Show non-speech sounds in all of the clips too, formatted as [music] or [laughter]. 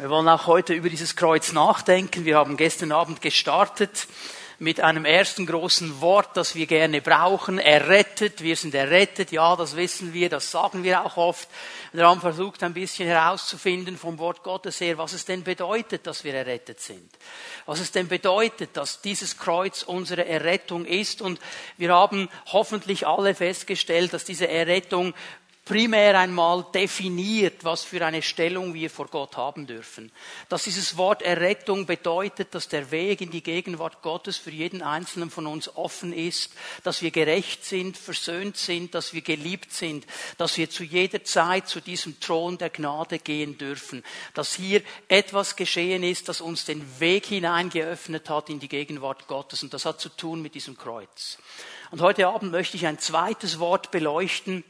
Wir wollen auch heute über dieses Kreuz nachdenken. Wir haben gestern Abend gestartet mit einem ersten großen Wort, das wir gerne brauchen. Errettet. Wir sind errettet. Ja, das wissen wir. Das sagen wir auch oft. Wir haben versucht, ein bisschen herauszufinden vom Wort Gottes her, was es denn bedeutet, dass wir errettet sind. Was es denn bedeutet, dass dieses Kreuz unsere Errettung ist. Und wir haben hoffentlich alle festgestellt, dass diese Errettung primär einmal definiert, was für eine Stellung wir vor Gott haben dürfen. Dass dieses Wort Errettung bedeutet, dass der Weg in die Gegenwart Gottes für jeden Einzelnen von uns offen ist, dass wir gerecht sind, versöhnt sind, dass wir geliebt sind, dass wir zu jeder Zeit zu diesem Thron der Gnade gehen dürfen, dass hier etwas geschehen ist, das uns den Weg hineingeöffnet hat in die Gegenwart Gottes und das hat zu tun mit diesem Kreuz. Und heute Abend möchte ich ein zweites Wort beleuchten,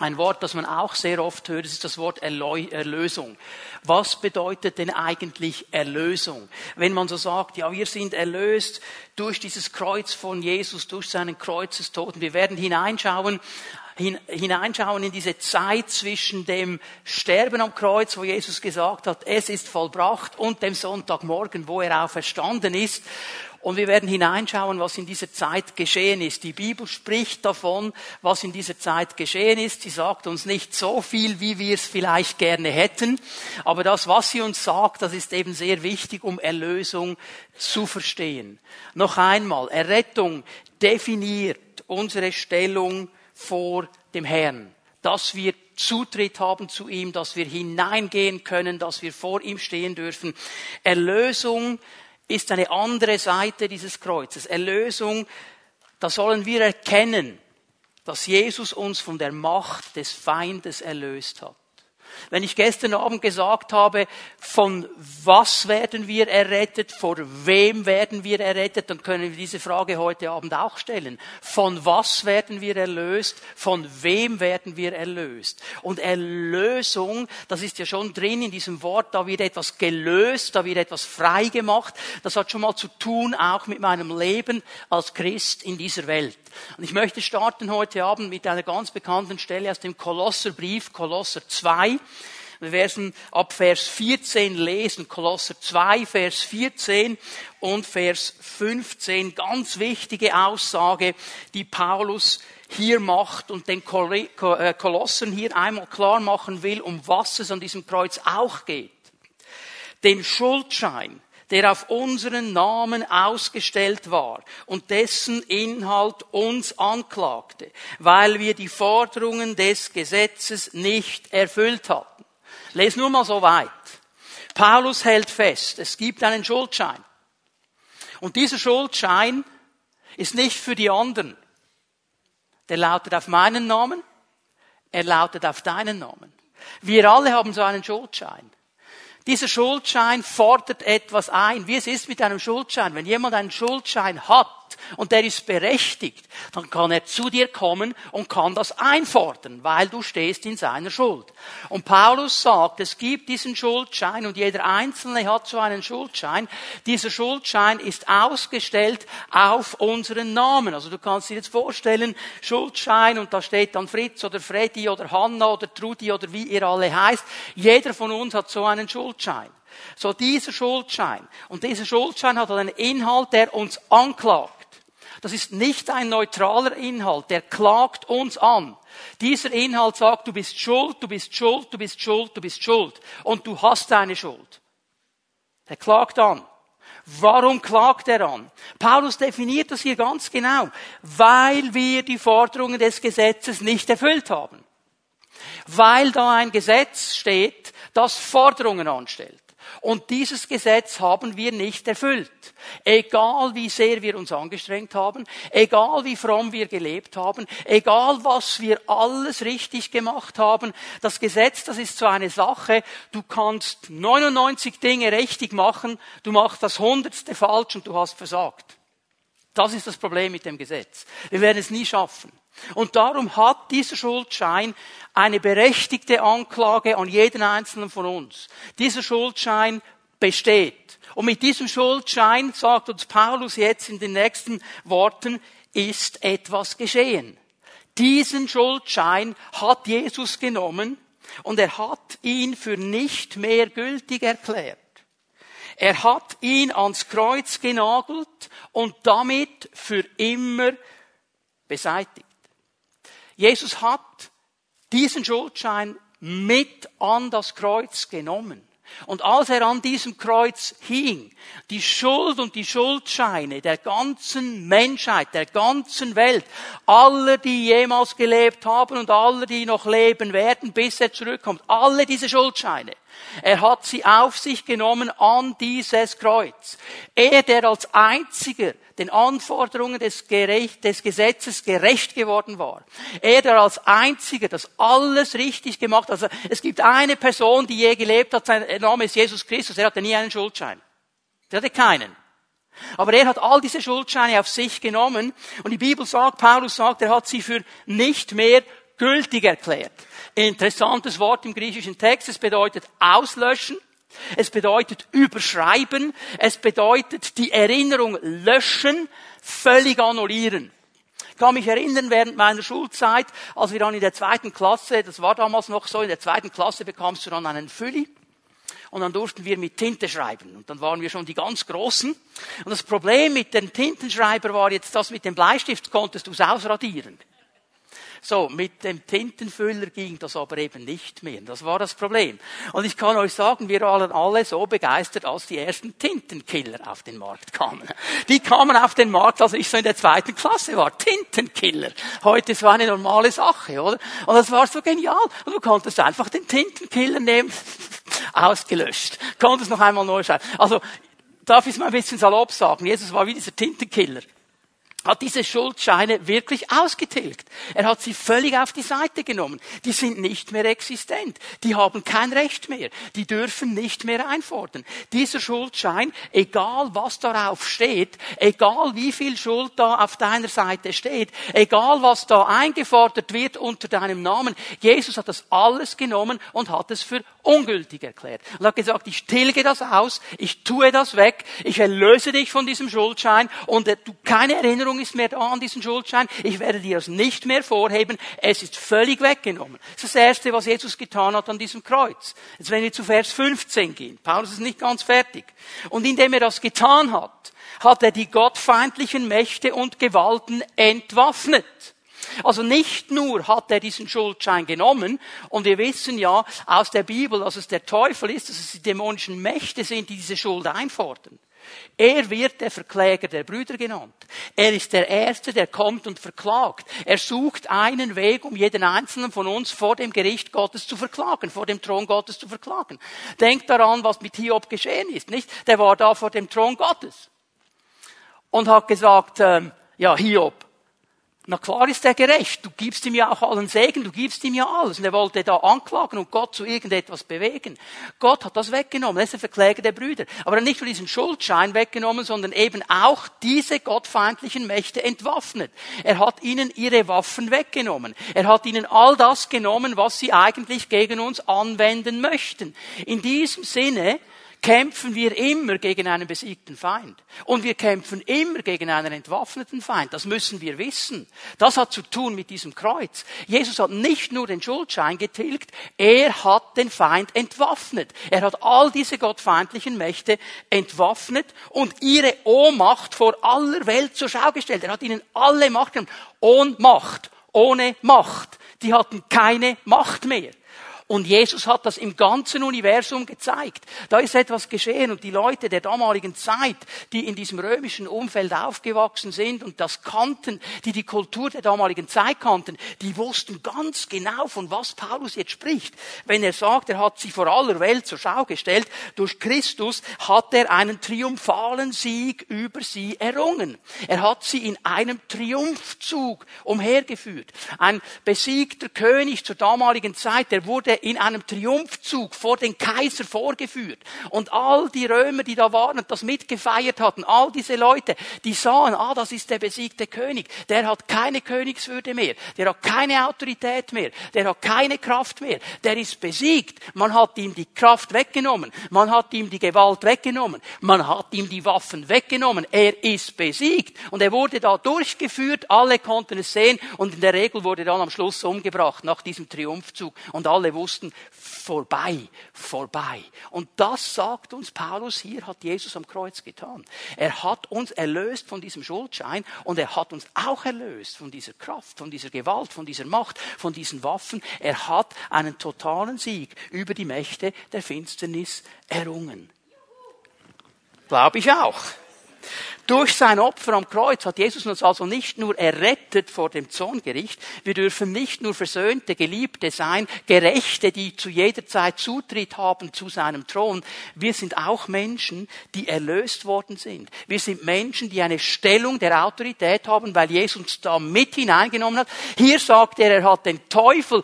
ein Wort, das man auch sehr oft hört, ist das Wort Erlösung. Was bedeutet denn eigentlich Erlösung? Wenn man so sagt, ja, wir sind erlöst durch dieses Kreuz von Jesus, durch seinen Kreuzestod. wir werden hineinschauen, hineinschauen in diese Zeit zwischen dem Sterben am Kreuz, wo Jesus gesagt hat, es ist vollbracht, und dem Sonntagmorgen, wo er auferstanden ist. Und wir werden hineinschauen, was in dieser Zeit geschehen ist. Die Bibel spricht davon, was in dieser Zeit geschehen ist. Sie sagt uns nicht so viel, wie wir es vielleicht gerne hätten. Aber das, was sie uns sagt, das ist eben sehr wichtig, um Erlösung zu verstehen. Noch einmal, Errettung definiert unsere Stellung vor dem Herrn. Dass wir Zutritt haben zu ihm, dass wir hineingehen können, dass wir vor ihm stehen dürfen. Erlösung ist eine andere Seite dieses Kreuzes. Erlösung, da sollen wir erkennen, dass Jesus uns von der Macht des Feindes erlöst hat. Wenn ich gestern Abend gesagt habe, von was werden wir errettet, vor wem werden wir errettet, dann können wir diese Frage heute Abend auch stellen. Von was werden wir erlöst, von wem werden wir erlöst? Und Erlösung, das ist ja schon drin in diesem Wort, da wird etwas gelöst, da wird etwas frei gemacht. Das hat schon mal zu tun auch mit meinem Leben als Christ in dieser Welt. Und ich möchte starten heute Abend mit einer ganz bekannten Stelle aus dem Kolosserbrief, Kolosser 2. Wir werden ab Vers 14 lesen, Kolosser 2, Vers 14 und Vers 15. Ganz wichtige Aussage, die Paulus hier macht und den äh, Kolossen hier einmal klar machen will, um was es an diesem Kreuz auch geht. Den Schuldschein, der auf unseren Namen ausgestellt war und dessen Inhalt uns anklagte, weil wir die Forderungen des Gesetzes nicht erfüllt hatten. Les nur mal so weit. Paulus hält fest, es gibt einen Schuldschein. Und dieser Schuldschein ist nicht für die anderen. Der lautet auf meinen Namen, er lautet auf deinen Namen. Wir alle haben so einen Schuldschein. Dieser Schuldschein fordert etwas ein. Wie es ist mit einem Schuldschein. Wenn jemand einen Schuldschein hat, und der ist berechtigt, dann kann er zu dir kommen und kann das einfordern, weil du stehst in seiner Schuld. Und Paulus sagt, es gibt diesen Schuldschein und jeder Einzelne hat so einen Schuldschein. Dieser Schuldschein ist ausgestellt auf unseren Namen. Also du kannst dir jetzt vorstellen, Schuldschein und da steht dann Fritz oder Freddy oder Hanna oder Trudi oder wie ihr alle heißt. Jeder von uns hat so einen Schuldschein. So dieser Schuldschein. Und dieser Schuldschein hat einen Inhalt, der uns anklagt. Das ist nicht ein neutraler Inhalt, der klagt uns an. Dieser Inhalt sagt, du bist schuld, du bist schuld, du bist schuld, du bist schuld. Und du hast deine Schuld. Der klagt an. Warum klagt er an? Paulus definiert das hier ganz genau. Weil wir die Forderungen des Gesetzes nicht erfüllt haben. Weil da ein Gesetz steht, das Forderungen anstellt. Und dieses Gesetz haben wir nicht erfüllt. Egal wie sehr wir uns angestrengt haben, egal wie fromm wir gelebt haben, egal was wir alles richtig gemacht haben, das Gesetz, das ist so eine Sache, du kannst 99 Dinge richtig machen, du machst das Hundertste falsch und du hast versagt. Das ist das Problem mit dem Gesetz. Wir werden es nie schaffen. Und darum hat dieser Schuldschein eine berechtigte Anklage an jeden einzelnen von uns. Dieser Schuldschein besteht. Und mit diesem Schuldschein, sagt uns Paulus jetzt in den nächsten Worten, ist etwas geschehen. Diesen Schuldschein hat Jesus genommen und er hat ihn für nicht mehr gültig erklärt. Er hat ihn ans Kreuz genagelt und damit für immer beseitigt. Jesus hat diesen Schuldschein mit an das Kreuz genommen. Und als er an diesem Kreuz hing, die Schuld und die Schuldscheine der ganzen Menschheit, der ganzen Welt, aller, die jemals gelebt haben und aller, die noch leben werden, bis er zurückkommt, alle diese Schuldscheine, er hat sie auf sich genommen an dieses Kreuz. Er, der als einziger den Anforderungen des, Gerecht, des Gesetzes gerecht geworden war. Er, der als einziger das alles richtig gemacht hat. Also es gibt eine Person, die je gelebt hat, sein Name ist Jesus Christus. Er hatte nie einen Schuldschein. Er hatte keinen. Aber er hat all diese Schuldscheine auf sich genommen und die Bibel sagt, Paulus sagt, er hat sie für nicht mehr gültig erklärt. Interessantes Wort im griechischen Text. Es bedeutet auslöschen. Es bedeutet überschreiben. Es bedeutet die Erinnerung löschen, völlig annullieren. Ich kann mich erinnern, während meiner Schulzeit, als wir dann in der zweiten Klasse, das war damals noch so, in der zweiten Klasse bekamst du dann einen Fülli. Und dann durften wir mit Tinte schreiben. Und dann waren wir schon die ganz Großen. Und das Problem mit dem Tintenschreiber war jetzt, dass mit dem Bleistift konntest du es ausradieren. So, mit dem Tintenfüller ging das aber eben nicht mehr. Das war das Problem. Und ich kann euch sagen, wir waren alle so begeistert, als die ersten Tintenkiller auf den Markt kamen. Die kamen auf den Markt, als ich so in der zweiten Klasse war. Tintenkiller. Heute ist so eine normale Sache, oder? Und das war so genial. Und du konntest einfach den Tintenkiller nehmen, [laughs] ausgelöscht. Konntest noch einmal neu schreiben. Also, darf ich es mal ein bisschen salopp sagen. Jesus war wie dieser Tintenkiller hat diese Schuldscheine wirklich ausgetilgt. Er hat sie völlig auf die Seite genommen. Die sind nicht mehr existent. Die haben kein Recht mehr. Die dürfen nicht mehr einfordern. Dieser Schuldschein, egal was darauf steht, egal wie viel Schuld da auf deiner Seite steht, egal was da eingefordert wird unter deinem Namen, Jesus hat das alles genommen und hat es für ungültig erklärt. Und hat gesagt, ich tilge das aus, ich tue das weg, ich erlöse dich von diesem Schuldschein und du keine Erinnerung Erinnerung ist mehr da an diesen Schuldschein. Ich werde dir das nicht mehr vorheben. Es ist völlig weggenommen. Das ist das Erste, was Jesus getan hat an diesem Kreuz. Jetzt wenn wir zu Vers 15 gehen. Paulus ist nicht ganz fertig. Und indem er das getan hat, hat er die gottfeindlichen Mächte und Gewalten entwaffnet. Also nicht nur hat er diesen Schuldschein genommen, und wir wissen ja aus der Bibel, dass es der Teufel ist, dass es die dämonischen Mächte sind, die diese Schuld einfordern. Er wird der Verkläger der Brüder genannt. Er ist der Erste, der kommt und verklagt. Er sucht einen Weg, um jeden einzelnen von uns vor dem Gericht Gottes zu verklagen, vor dem Thron Gottes zu verklagen. Denkt daran, was mit Hiob geschehen ist, nicht? Der war da vor dem Thron Gottes und hat gesagt, ähm, ja, Hiob, na klar ist er gerecht. Du gibst ihm ja auch allen Segen, du gibst ihm ja alles. Und er wollte da anklagen und Gott zu irgendetwas bewegen. Gott hat das weggenommen. Er ist der Verkläger der Brüder. Aber nicht nur diesen Schuldschein weggenommen, sondern eben auch diese gottfeindlichen Mächte entwaffnet. Er hat ihnen ihre Waffen weggenommen. Er hat ihnen all das genommen, was sie eigentlich gegen uns anwenden möchten. In diesem Sinne kämpfen wir immer gegen einen besiegten Feind. Und wir kämpfen immer gegen einen entwaffneten Feind. Das müssen wir wissen. Das hat zu tun mit diesem Kreuz. Jesus hat nicht nur den Schuldschein getilgt, er hat den Feind entwaffnet. Er hat all diese gottfeindlichen Mächte entwaffnet und ihre Ohnmacht vor aller Welt zur Schau gestellt. Er hat ihnen alle Macht genommen. Ohnmacht, ohne Macht. Die hatten keine Macht mehr. Und Jesus hat das im ganzen Universum gezeigt. Da ist etwas geschehen und die Leute der damaligen Zeit, die in diesem römischen Umfeld aufgewachsen sind und das kannten, die die Kultur der damaligen Zeit kannten, die wussten ganz genau, von was Paulus jetzt spricht. Wenn er sagt, er hat sie vor aller Welt zur Schau gestellt, durch Christus hat er einen triumphalen Sieg über sie errungen. Er hat sie in einem Triumphzug umhergeführt. Ein besiegter König zur damaligen Zeit, der wurde in einem Triumphzug vor den Kaiser vorgeführt. Und all die Römer, die da waren und das mitgefeiert hatten, all diese Leute, die sahen, ah, das ist der besiegte König. Der hat keine Königswürde mehr. Der hat keine Autorität mehr. Der hat keine Kraft mehr. Der ist besiegt. Man hat ihm die Kraft weggenommen. Man hat ihm die Gewalt weggenommen. Man hat ihm die Waffen weggenommen. Er ist besiegt. Und er wurde da durchgeführt. Alle konnten es sehen. Und in der Regel wurde dann am Schluss umgebracht nach diesem Triumphzug. Und alle wussten, wussten, vorbei, vorbei. Und das sagt uns Paulus hier, hat Jesus am Kreuz getan. Er hat uns erlöst von diesem Schuldschein und er hat uns auch erlöst von dieser Kraft, von dieser Gewalt, von dieser Macht, von diesen Waffen. Er hat einen totalen Sieg über die Mächte der Finsternis errungen. Glaube ich auch. Durch sein Opfer am Kreuz hat Jesus uns also nicht nur errettet vor dem Zorngericht, wir dürfen nicht nur versöhnte Geliebte sein, Gerechte, die zu jeder Zeit Zutritt haben zu seinem Thron. Wir sind auch Menschen, die erlöst worden sind. Wir sind Menschen, die eine Stellung der Autorität haben, weil Jesus uns da mit hineingenommen hat. Hier sagt er, er hat den Teufel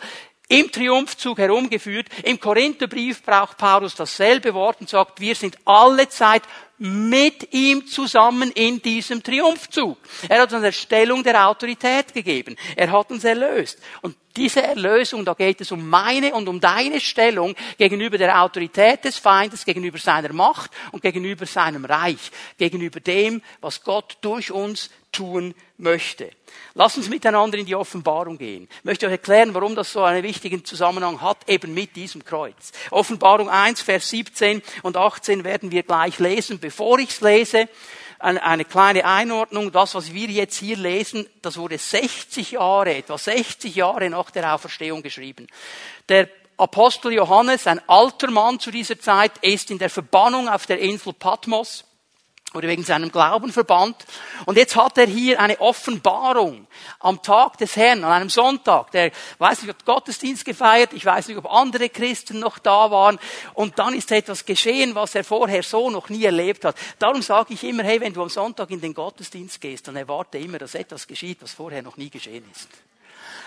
im Triumphzug herumgeführt. Im Korintherbrief braucht Paulus dasselbe Wort und sagt, wir sind alle Zeit mit ihm zusammen in diesem Triumphzug. Er hat uns eine Stellung der Autorität gegeben. Er hat uns erlöst. Und diese Erlösung, da geht es um meine und um deine Stellung gegenüber der Autorität des Feindes, gegenüber seiner Macht und gegenüber seinem Reich, gegenüber dem, was Gott durch uns tun möchte. Lass uns miteinander in die Offenbarung gehen. Ich möchte euch erklären, warum das so einen wichtigen Zusammenhang hat, eben mit diesem Kreuz. Offenbarung 1, Vers 17 und 18 werden wir gleich lesen. Bevor ich es lese, eine kleine Einordnung. Das, was wir jetzt hier lesen, das wurde 60 Jahre, etwa 60 Jahre nach der Auferstehung geschrieben. Der Apostel Johannes, ein alter Mann zu dieser Zeit, ist in der Verbannung auf der Insel Patmos oder wegen seinem Glauben verbannt. Und jetzt hat er hier eine Offenbarung am Tag des Herrn, an einem Sonntag. Der weiß nicht, ob Gottesdienst gefeiert, ich weiß nicht, ob andere Christen noch da waren. Und dann ist etwas geschehen, was er vorher so noch nie erlebt hat. Darum sage ich immer, hey, wenn du am Sonntag in den Gottesdienst gehst, dann erwarte immer, dass etwas geschieht, was vorher noch nie geschehen ist.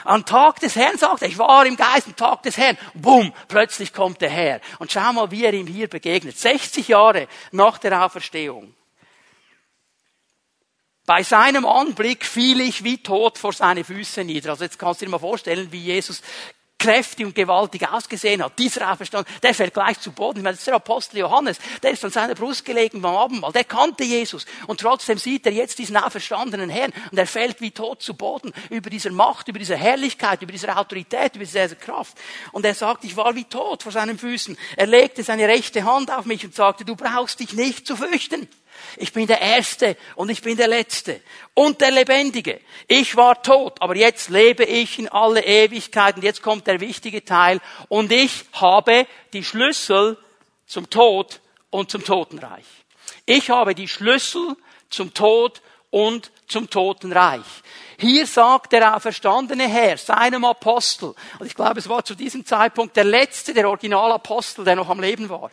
Am Tag des Herrn sagt er, ich war im Geist am Tag des Herrn. Bumm, plötzlich kommt der Herr. Und schau mal, wie er ihm hier begegnet. 60 Jahre nach der Auferstehung. Bei seinem Anblick fiel ich wie tot vor seine Füße nieder. Also jetzt kannst du dir mal vorstellen, wie Jesus kräftig und gewaltig ausgesehen hat. Dieser Auferstand, der fällt gleich zu Boden. Ich meine, das ist der Apostel Johannes, der ist an seiner Brust gelegen beim Abendmahl, der kannte Jesus. Und trotzdem sieht er jetzt diesen auferstandenen Herrn und er fällt wie tot zu Boden über dieser Macht, über diese Herrlichkeit, über diese Autorität, über diese Kraft. Und er sagt, ich war wie tot vor seinen Füßen. Er legte seine rechte Hand auf mich und sagte, du brauchst dich nicht zu fürchten. Ich bin der Erste und ich bin der Letzte und der Lebendige. Ich war tot, aber jetzt lebe ich in alle Ewigkeit und jetzt kommt der wichtige Teil und ich habe die Schlüssel zum Tod und zum Totenreich. Ich habe die Schlüssel zum Tod und zum Totenreich. Hier sagt der auferstandene Herr seinem Apostel, und ich glaube, es war zu diesem Zeitpunkt der letzte, der Originalapostel, der noch am Leben war.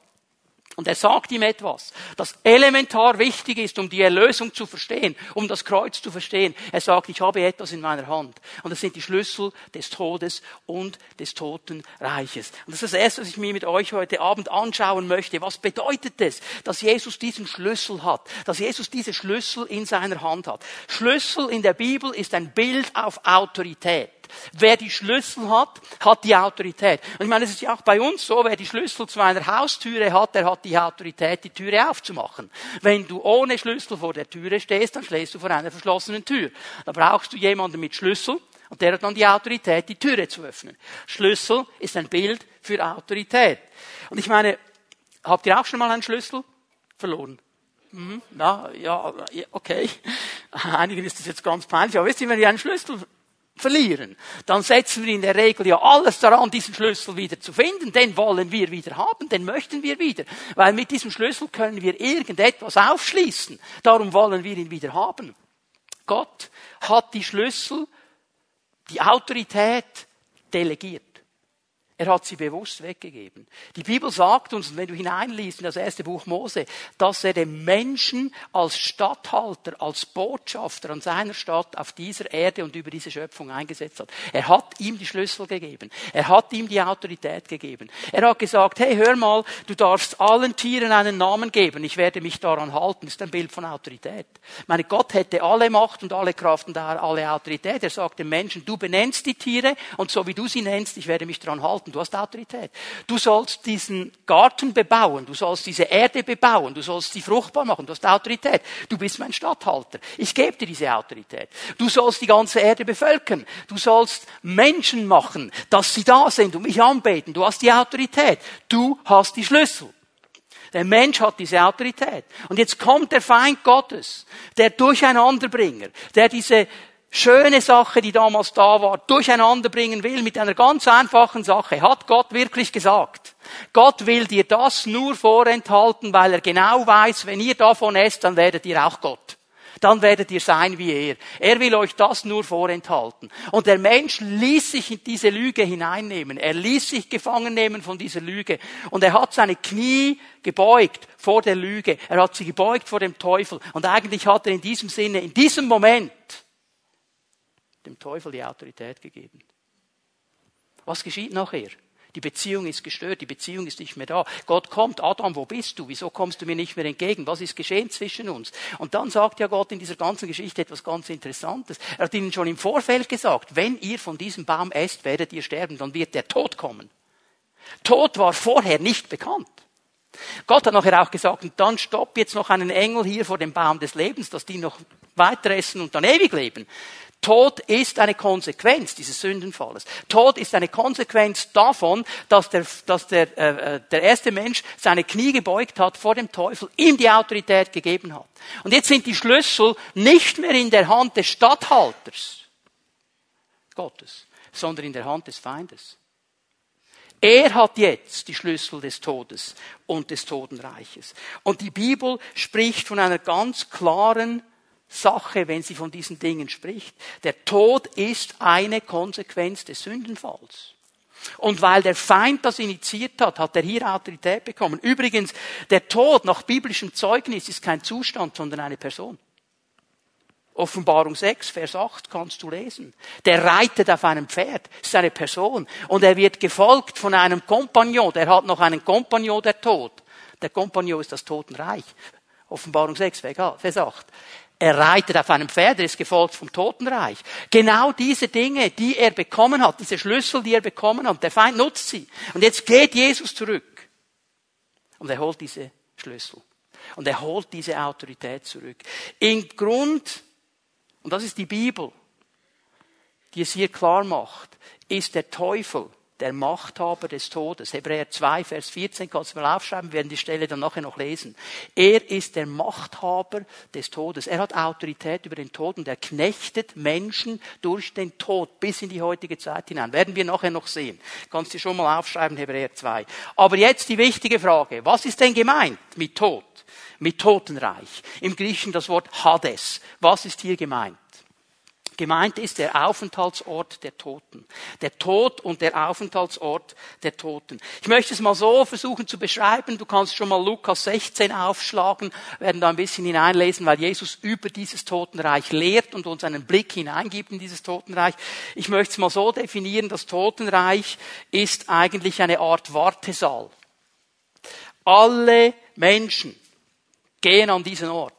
Und er sagt ihm etwas, das elementar wichtig ist, um die Erlösung zu verstehen, um das Kreuz zu verstehen. Er sagt, ich habe etwas in meiner Hand. Und das sind die Schlüssel des Todes und des Totenreiches. Und das ist das Erste, was ich mir mit euch heute Abend anschauen möchte. Was bedeutet es, dass Jesus diesen Schlüssel hat? Dass Jesus diese Schlüssel in seiner Hand hat? Schlüssel in der Bibel ist ein Bild auf Autorität. Wer die Schlüssel hat, hat die Autorität. Und ich meine, es ist ja auch bei uns so, wer die Schlüssel zu einer Haustüre hat, der hat die Autorität, die Türe aufzumachen. Wenn du ohne Schlüssel vor der Türe stehst, dann stehst du vor einer verschlossenen Tür. Da brauchst du jemanden mit Schlüssel und der hat dann die Autorität, die Türe zu öffnen. Schlüssel ist ein Bild für Autorität. Und ich meine, habt ihr auch schon mal einen Schlüssel verloren? Mhm, na, ja, okay. [laughs] Einigen ist das jetzt ganz peinlich, aber wisst ihr, wenn ihr einen Schlüssel verlieren, dann setzen wir in der Regel ja alles daran, diesen Schlüssel wieder zu finden. Den wollen wir wieder haben, den möchten wir wieder. Weil mit diesem Schlüssel können wir irgendetwas aufschließen. Darum wollen wir ihn wieder haben. Gott hat die Schlüssel, die Autorität delegiert. Er hat sie bewusst weggegeben. Die Bibel sagt uns, wenn du hineinliest in das erste Buch Mose, dass er den Menschen als Statthalter, als Botschafter an seiner Stadt auf dieser Erde und über diese Schöpfung eingesetzt hat. Er hat ihm die Schlüssel gegeben. Er hat ihm die Autorität gegeben. Er hat gesagt, hey, hör mal, du darfst allen Tieren einen Namen geben. Ich werde mich daran halten. Das ist ein Bild von Autorität. Meine Gott hätte alle Macht und alle Kraft und alle Autorität. Er sagt dem Menschen, du benennst die Tiere und so wie du sie nennst, ich werde mich daran halten halten, du hast Autorität. Du sollst diesen Garten bebauen, du sollst diese Erde bebauen, du sollst sie fruchtbar machen, du hast Autorität. Du bist mein Statthalter. Ich gebe dir diese Autorität. Du sollst die ganze Erde bevölkern. Du sollst Menschen machen, dass sie da sind und mich anbeten. Du hast die Autorität. Du hast die Schlüssel. Der Mensch hat diese Autorität. Und jetzt kommt der Feind Gottes, der Durcheinanderbringer, der diese schöne Sache, die damals da war, durcheinander bringen will mit einer ganz einfachen Sache. Hat Gott wirklich gesagt? Gott will dir das nur vorenthalten, weil er genau weiß, wenn ihr davon esst, dann werdet ihr auch Gott dann werdet ihr sein wie er. Er will euch das nur vorenthalten. Und der Mensch ließ sich in diese Lüge hineinnehmen. Er ließ sich gefangen nehmen von dieser Lüge. Und er hat seine Knie gebeugt vor der Lüge. Er hat sie gebeugt vor dem Teufel. Und eigentlich hat er in diesem Sinne, in diesem Moment, dem Teufel die Autorität gegeben. Was geschieht nachher? Die Beziehung ist gestört, die Beziehung ist nicht mehr da. Gott kommt, Adam, wo bist du? Wieso kommst du mir nicht mehr entgegen? Was ist geschehen zwischen uns? Und dann sagt ja Gott in dieser ganzen Geschichte etwas ganz Interessantes. Er hat ihnen schon im Vorfeld gesagt, wenn ihr von diesem Baum esst, werdet ihr sterben, dann wird der Tod kommen. Tod war vorher nicht bekannt. Gott hat nachher auch gesagt, und dann stopp jetzt noch einen Engel hier vor dem Baum des Lebens, dass die noch weiter essen und dann ewig leben. Tod ist eine Konsequenz dieses Sündenfalles. Tod ist eine Konsequenz davon, dass der, dass der, äh, äh, der erste Mensch seine Knie gebeugt hat vor dem Teufel, ihm die Autorität gegeben hat. Und jetzt sind die Schlüssel nicht mehr in der Hand des Statthalters Gottes, sondern in der Hand des Feindes. Er hat jetzt die Schlüssel des Todes und des Totenreiches. Und die Bibel spricht von einer ganz klaren Sache, wenn sie von diesen Dingen spricht. Der Tod ist eine Konsequenz des Sündenfalls. Und weil der Feind das initiiert hat, hat er hier Autorität bekommen. Übrigens, der Tod nach biblischem Zeugnis ist kein Zustand, sondern eine Person. Offenbarung 6, Vers 8 kannst du lesen. Der reitet auf einem Pferd, ist eine Person. Und er wird gefolgt von einem Kompagnon. Der hat noch einen Kompagnon, der Tod. Der Kompagnon ist das Totenreich. Offenbarung 6, Vers 8. Er reitet auf einem Pferd, er ist gefolgt vom Totenreich. Genau diese Dinge, die er bekommen hat, diese Schlüssel, die er bekommen hat, der Feind nutzt sie. Und jetzt geht Jesus zurück. Und er holt diese Schlüssel. Und er holt diese Autorität zurück. Im Grund, und das ist die Bibel, die es hier klar macht, ist der Teufel der Machthaber des Todes. Hebräer 2, Vers 14, kannst du mal aufschreiben, wir werden die Stelle dann nachher noch lesen. Er ist der Machthaber des Todes. Er hat Autorität über den Tod und er knechtet Menschen durch den Tod bis in die heutige Zeit hinein. Werden wir nachher noch sehen. Kannst du schon mal aufschreiben, Hebräer 2. Aber jetzt die wichtige Frage. Was ist denn gemeint mit Tod? Mit Totenreich. Im Griechischen das Wort Hades. Was ist hier gemeint? Gemeint ist der Aufenthaltsort der Toten. Der Tod und der Aufenthaltsort der Toten. Ich möchte es mal so versuchen zu beschreiben. Du kannst schon mal Lukas 16 aufschlagen, werden da ein bisschen hineinlesen, weil Jesus über dieses Totenreich lehrt und uns einen Blick hineingibt in dieses Totenreich. Ich möchte es mal so definieren, das Totenreich ist eigentlich eine Art Wartesaal. Alle Menschen gehen an diesen Ort.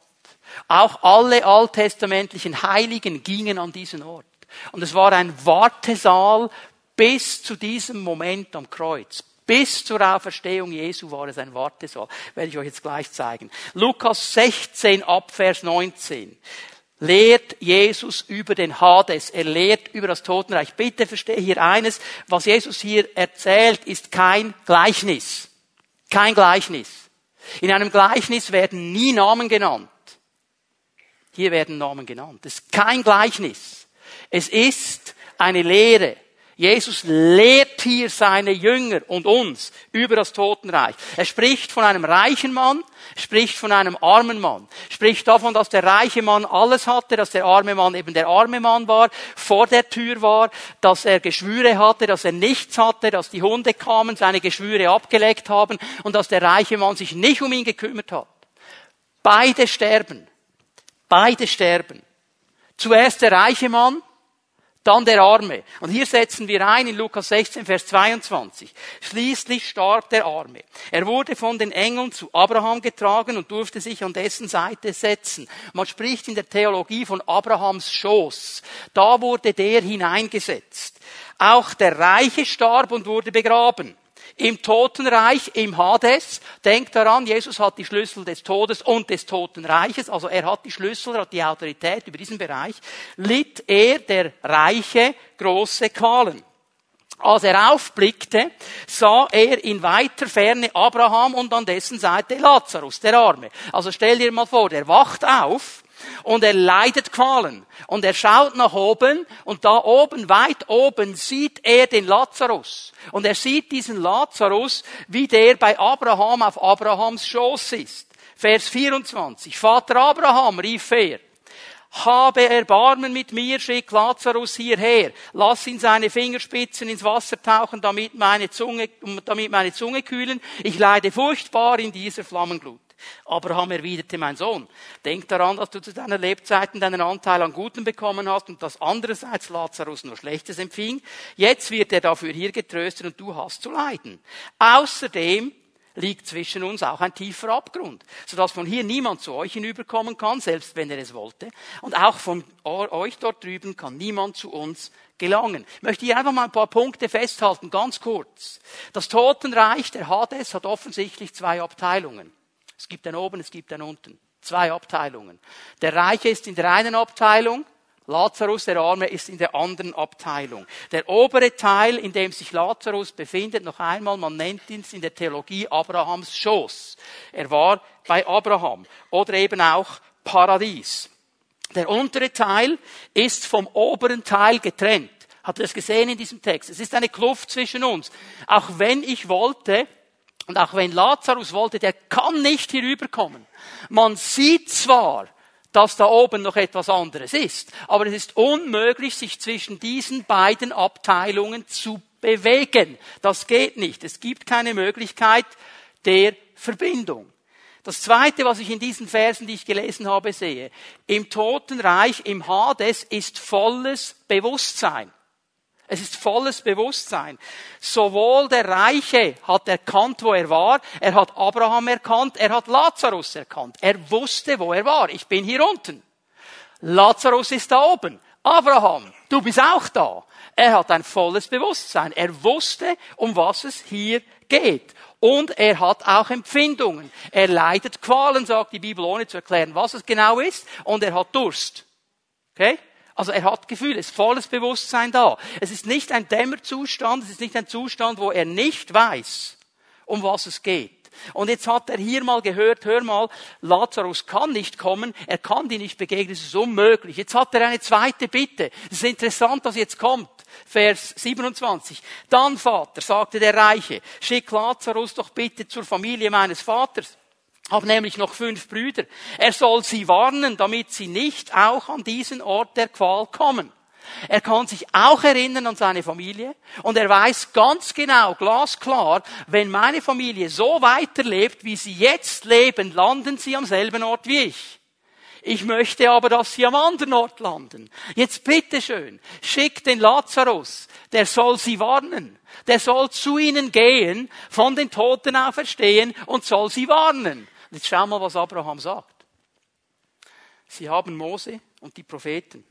Auch alle alttestamentlichen Heiligen gingen an diesen Ort. Und es war ein Wartesaal bis zu diesem Moment am Kreuz. Bis zur Auferstehung Jesu war es ein Wartesaal. Werde ich euch jetzt gleich zeigen. Lukas 16 ab Vers 19 lehrt Jesus über den Hades. Er lehrt über das Totenreich. Bitte verstehe hier eines. Was Jesus hier erzählt, ist kein Gleichnis. Kein Gleichnis. In einem Gleichnis werden nie Namen genannt. Hier werden Namen genannt. Das ist kein Gleichnis. Es ist eine Lehre. Jesus lehrt hier seine Jünger und uns über das Totenreich. Er spricht von einem reichen Mann, spricht von einem armen Mann, spricht davon, dass der reiche Mann alles hatte, dass der arme Mann eben der arme Mann war, vor der Tür war, dass er Geschwüre hatte, dass er nichts hatte, dass die Hunde kamen, seine Geschwüre abgeleckt haben und dass der reiche Mann sich nicht um ihn gekümmert hat. Beide sterben. Beide sterben. Zuerst der reiche Mann, Dann der Arme. Und hier setzen wir ein in Lukas 16, Vers 22. Schließlich starb der Arme. Er wurde von den Engeln zu Abraham getragen und durfte sich an dessen Seite setzen. Man spricht in der Theologie von Abrahams Schoß. Da wurde der hineingesetzt. Auch der Reiche starb und wurde begraben im Totenreich, im Hades. Denkt daran, Jesus hat die Schlüssel des Todes und des Totenreiches, also er hat die Schlüssel, er hat die Autorität über diesen Bereich, litt er, der Reiche, große Qualen. Als er aufblickte, sah er in weiter Ferne Abraham und an dessen Seite Lazarus, der Arme. Also stell dir mal vor, der wacht auf und er leidet Qualen. Und er schaut nach oben und da oben, weit oben, sieht er den Lazarus. Und er sieht diesen Lazarus, wie der bei Abraham auf Abrahams Schoß ist. Vers 24. Vater Abraham, rief er, habe Erbarmen mit mir, schick Lazarus hierher, lass ihn seine Fingerspitzen ins Wasser tauchen, damit meine Zunge, damit meine Zunge kühlen. Ich leide furchtbar in dieser Flammenglut. Abraham erwiderte, mein Sohn, denk daran, dass du zu deiner Lebzeiten deinen Anteil an Guten bekommen hast und dass andererseits Lazarus nur Schlechtes empfing. Jetzt wird er dafür hier getröstet und du hast zu leiden. Außerdem liegt zwischen uns auch ein tiefer Abgrund, sodass von hier niemand zu euch hinüberkommen kann, selbst wenn er es wollte. Und auch von euch dort drüben kann niemand zu uns gelangen. Ich möchte hier einfach mal ein paar Punkte festhalten, ganz kurz. Das Totenreich, der Hades, hat offensichtlich zwei Abteilungen. Es gibt einen oben, es gibt einen unten. Zwei Abteilungen. Der Reiche ist in der einen Abteilung, Lazarus, der Arme, ist in der anderen Abteilung. Der obere Teil, in dem sich Lazarus befindet, noch einmal, man nennt ihn in der Theologie Abrahams Schoß. Er war bei Abraham. Oder eben auch Paradies. Der untere Teil ist vom oberen Teil getrennt. Habt ihr das gesehen in diesem Text? Es ist eine Kluft zwischen uns. Auch wenn ich wollte, und auch wenn Lazarus wollte, der kann nicht hinüberkommen. Man sieht zwar, dass da oben noch etwas anderes ist, aber es ist unmöglich, sich zwischen diesen beiden Abteilungen zu bewegen. Das geht nicht. Es gibt keine Möglichkeit der Verbindung. Das zweite, was ich in diesen Versen, die ich gelesen habe, sehe, im Totenreich, im Hades ist volles Bewusstsein. Es ist volles Bewusstsein. Sowohl der Reiche hat erkannt, wo er war, er hat Abraham erkannt, er hat Lazarus erkannt. Er wusste, wo er war. Ich bin hier unten. Lazarus ist da oben. Abraham, du bist auch da. Er hat ein volles Bewusstsein. Er wusste, um was es hier geht. Und er hat auch Empfindungen. Er leidet Qualen, sagt die Bibel, ohne zu erklären, was es genau ist. Und er hat Durst. Okay? Also er hat Gefühle, es ist volles Bewusstsein da. Es ist nicht ein Dämmerzustand, es ist nicht ein Zustand, wo er nicht weiß, um was es geht. Und jetzt hat er hier mal gehört, hör mal, Lazarus kann nicht kommen, er kann dir nicht begegnen, es ist unmöglich. Jetzt hat er eine zweite Bitte. Es ist interessant, was jetzt kommt. Vers 27. Dann, Vater, sagte der Reiche, schick Lazarus doch bitte zur Familie meines Vaters habe nämlich noch fünf Brüder. Er soll sie warnen, damit sie nicht auch an diesen Ort der Qual kommen. Er kann sich auch erinnern an seine Familie und er weiß ganz genau, glasklar, wenn meine Familie so weiterlebt, wie sie jetzt leben, landen sie am selben Ort wie ich. Ich möchte aber, dass sie am anderen Ort landen. Jetzt bitteschön, schick den Lazarus, der soll sie warnen. Der soll zu ihnen gehen, von den Toten auferstehen und soll sie warnen. Jetzt schau mal, was Abraham sagt. Sie haben Mose und die Propheten.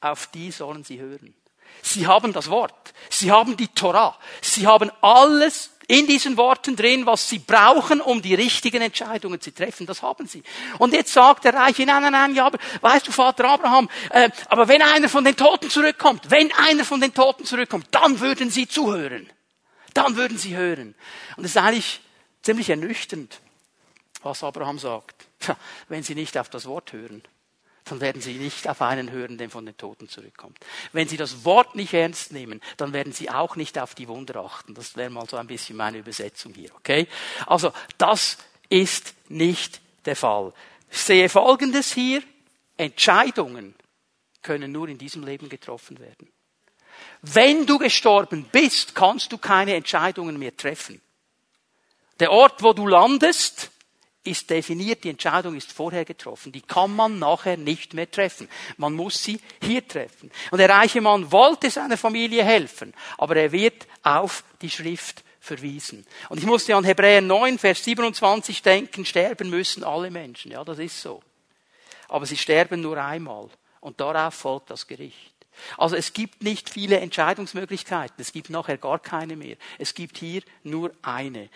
Auf die sollen sie hören. Sie haben das Wort. Sie haben die Torah. Sie haben alles in diesen Worten drin, was sie brauchen, um die richtigen Entscheidungen zu treffen. Das haben sie. Und jetzt sagt der Reiche, nein, nein, nein, ja, aber weißt du, Vater Abraham, äh, aber wenn einer von den Toten zurückkommt, wenn einer von den Toten zurückkommt, dann würden sie zuhören. Dann würden sie hören. Und das ist eigentlich ziemlich ernüchternd was Abraham sagt. [laughs] Wenn sie nicht auf das Wort hören, dann werden sie nicht auf einen hören, der von den Toten zurückkommt. Wenn sie das Wort nicht ernst nehmen, dann werden sie auch nicht auf die Wunder achten. Das wäre mal so ein bisschen meine Übersetzung hier, okay? Also, das ist nicht der Fall. Ich sehe Folgendes hier. Entscheidungen können nur in diesem Leben getroffen werden. Wenn du gestorben bist, kannst du keine Entscheidungen mehr treffen. Der Ort, wo du landest, ist definiert, die Entscheidung ist vorher getroffen. Die kann man nachher nicht mehr treffen. Man muss sie hier treffen. Und der reiche Mann wollte seiner Familie helfen, aber er wird auf die Schrift verwiesen. Und ich musste an Hebräer 9, Vers 27 denken, sterben müssen alle Menschen. Ja, das ist so. Aber sie sterben nur einmal. Und darauf folgt das Gericht. Also es gibt nicht viele Entscheidungsmöglichkeiten. Es gibt nachher gar keine mehr. Es gibt hier nur eine.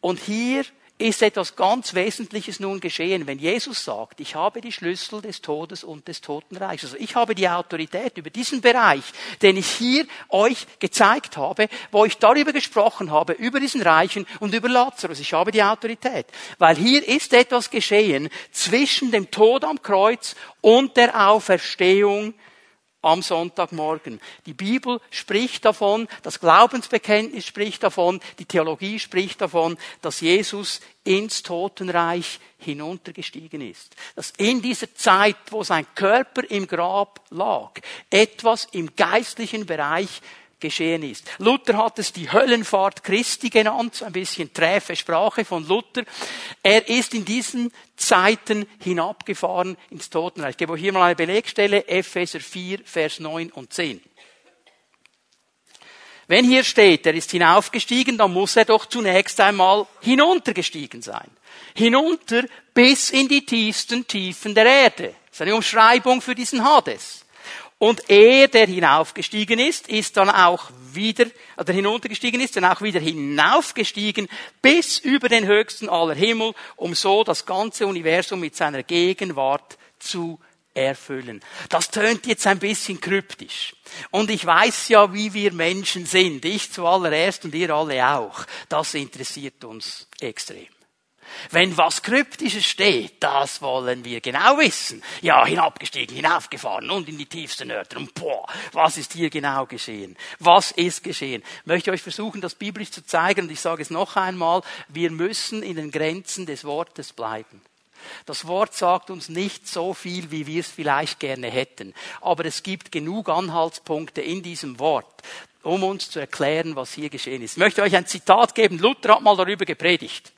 Und hier ist etwas ganz Wesentliches nun geschehen, wenn Jesus sagt, ich habe die Schlüssel des Todes und des Totenreichs. Also ich habe die Autorität über diesen Bereich, den ich hier euch gezeigt habe, wo ich darüber gesprochen habe, über diesen Reichen und über Lazarus. Ich habe die Autorität. Weil hier ist etwas geschehen zwischen dem Tod am Kreuz und der Auferstehung am Sonntagmorgen. Die Bibel spricht davon, das Glaubensbekenntnis spricht davon, die Theologie spricht davon, dass Jesus ins Totenreich hinuntergestiegen ist. Dass in dieser Zeit, wo sein Körper im Grab lag, etwas im geistlichen Bereich geschehen ist. Luther hat es die Höllenfahrt Christi genannt, ein bisschen träfe Sprache von Luther. Er ist in diesen Zeiten hinabgefahren ins Totenreich. Ich gebe hier mal eine Belegstelle, Epheser 4, Vers 9 und 10. Wenn hier steht, er ist hinaufgestiegen, dann muss er doch zunächst einmal hinuntergestiegen sein. Hinunter bis in die tiefsten Tiefen der Erde. Das ist eine Umschreibung für diesen Hades. Und er, der hinaufgestiegen ist, ist dann auch wieder, oder hinuntergestiegen ist, dann auch wieder hinaufgestiegen bis über den höchsten aller Himmel, um so das ganze Universum mit seiner Gegenwart zu erfüllen. Das tönt jetzt ein bisschen kryptisch. Und ich weiß ja, wie wir Menschen sind. Ich zuallererst und ihr alle auch. Das interessiert uns extrem. Wenn was Kryptisches steht, das wollen wir genau wissen. Ja, hinabgestiegen, hinaufgefahren und in die tiefsten Örter. Und boah, was ist hier genau geschehen? Was ist geschehen? Ich möchte euch versuchen, das biblisch zu zeigen. Und ich sage es noch einmal, wir müssen in den Grenzen des Wortes bleiben. Das Wort sagt uns nicht so viel, wie wir es vielleicht gerne hätten. Aber es gibt genug Anhaltspunkte in diesem Wort, um uns zu erklären, was hier geschehen ist. Ich möchte euch ein Zitat geben. Luther hat mal darüber gepredigt.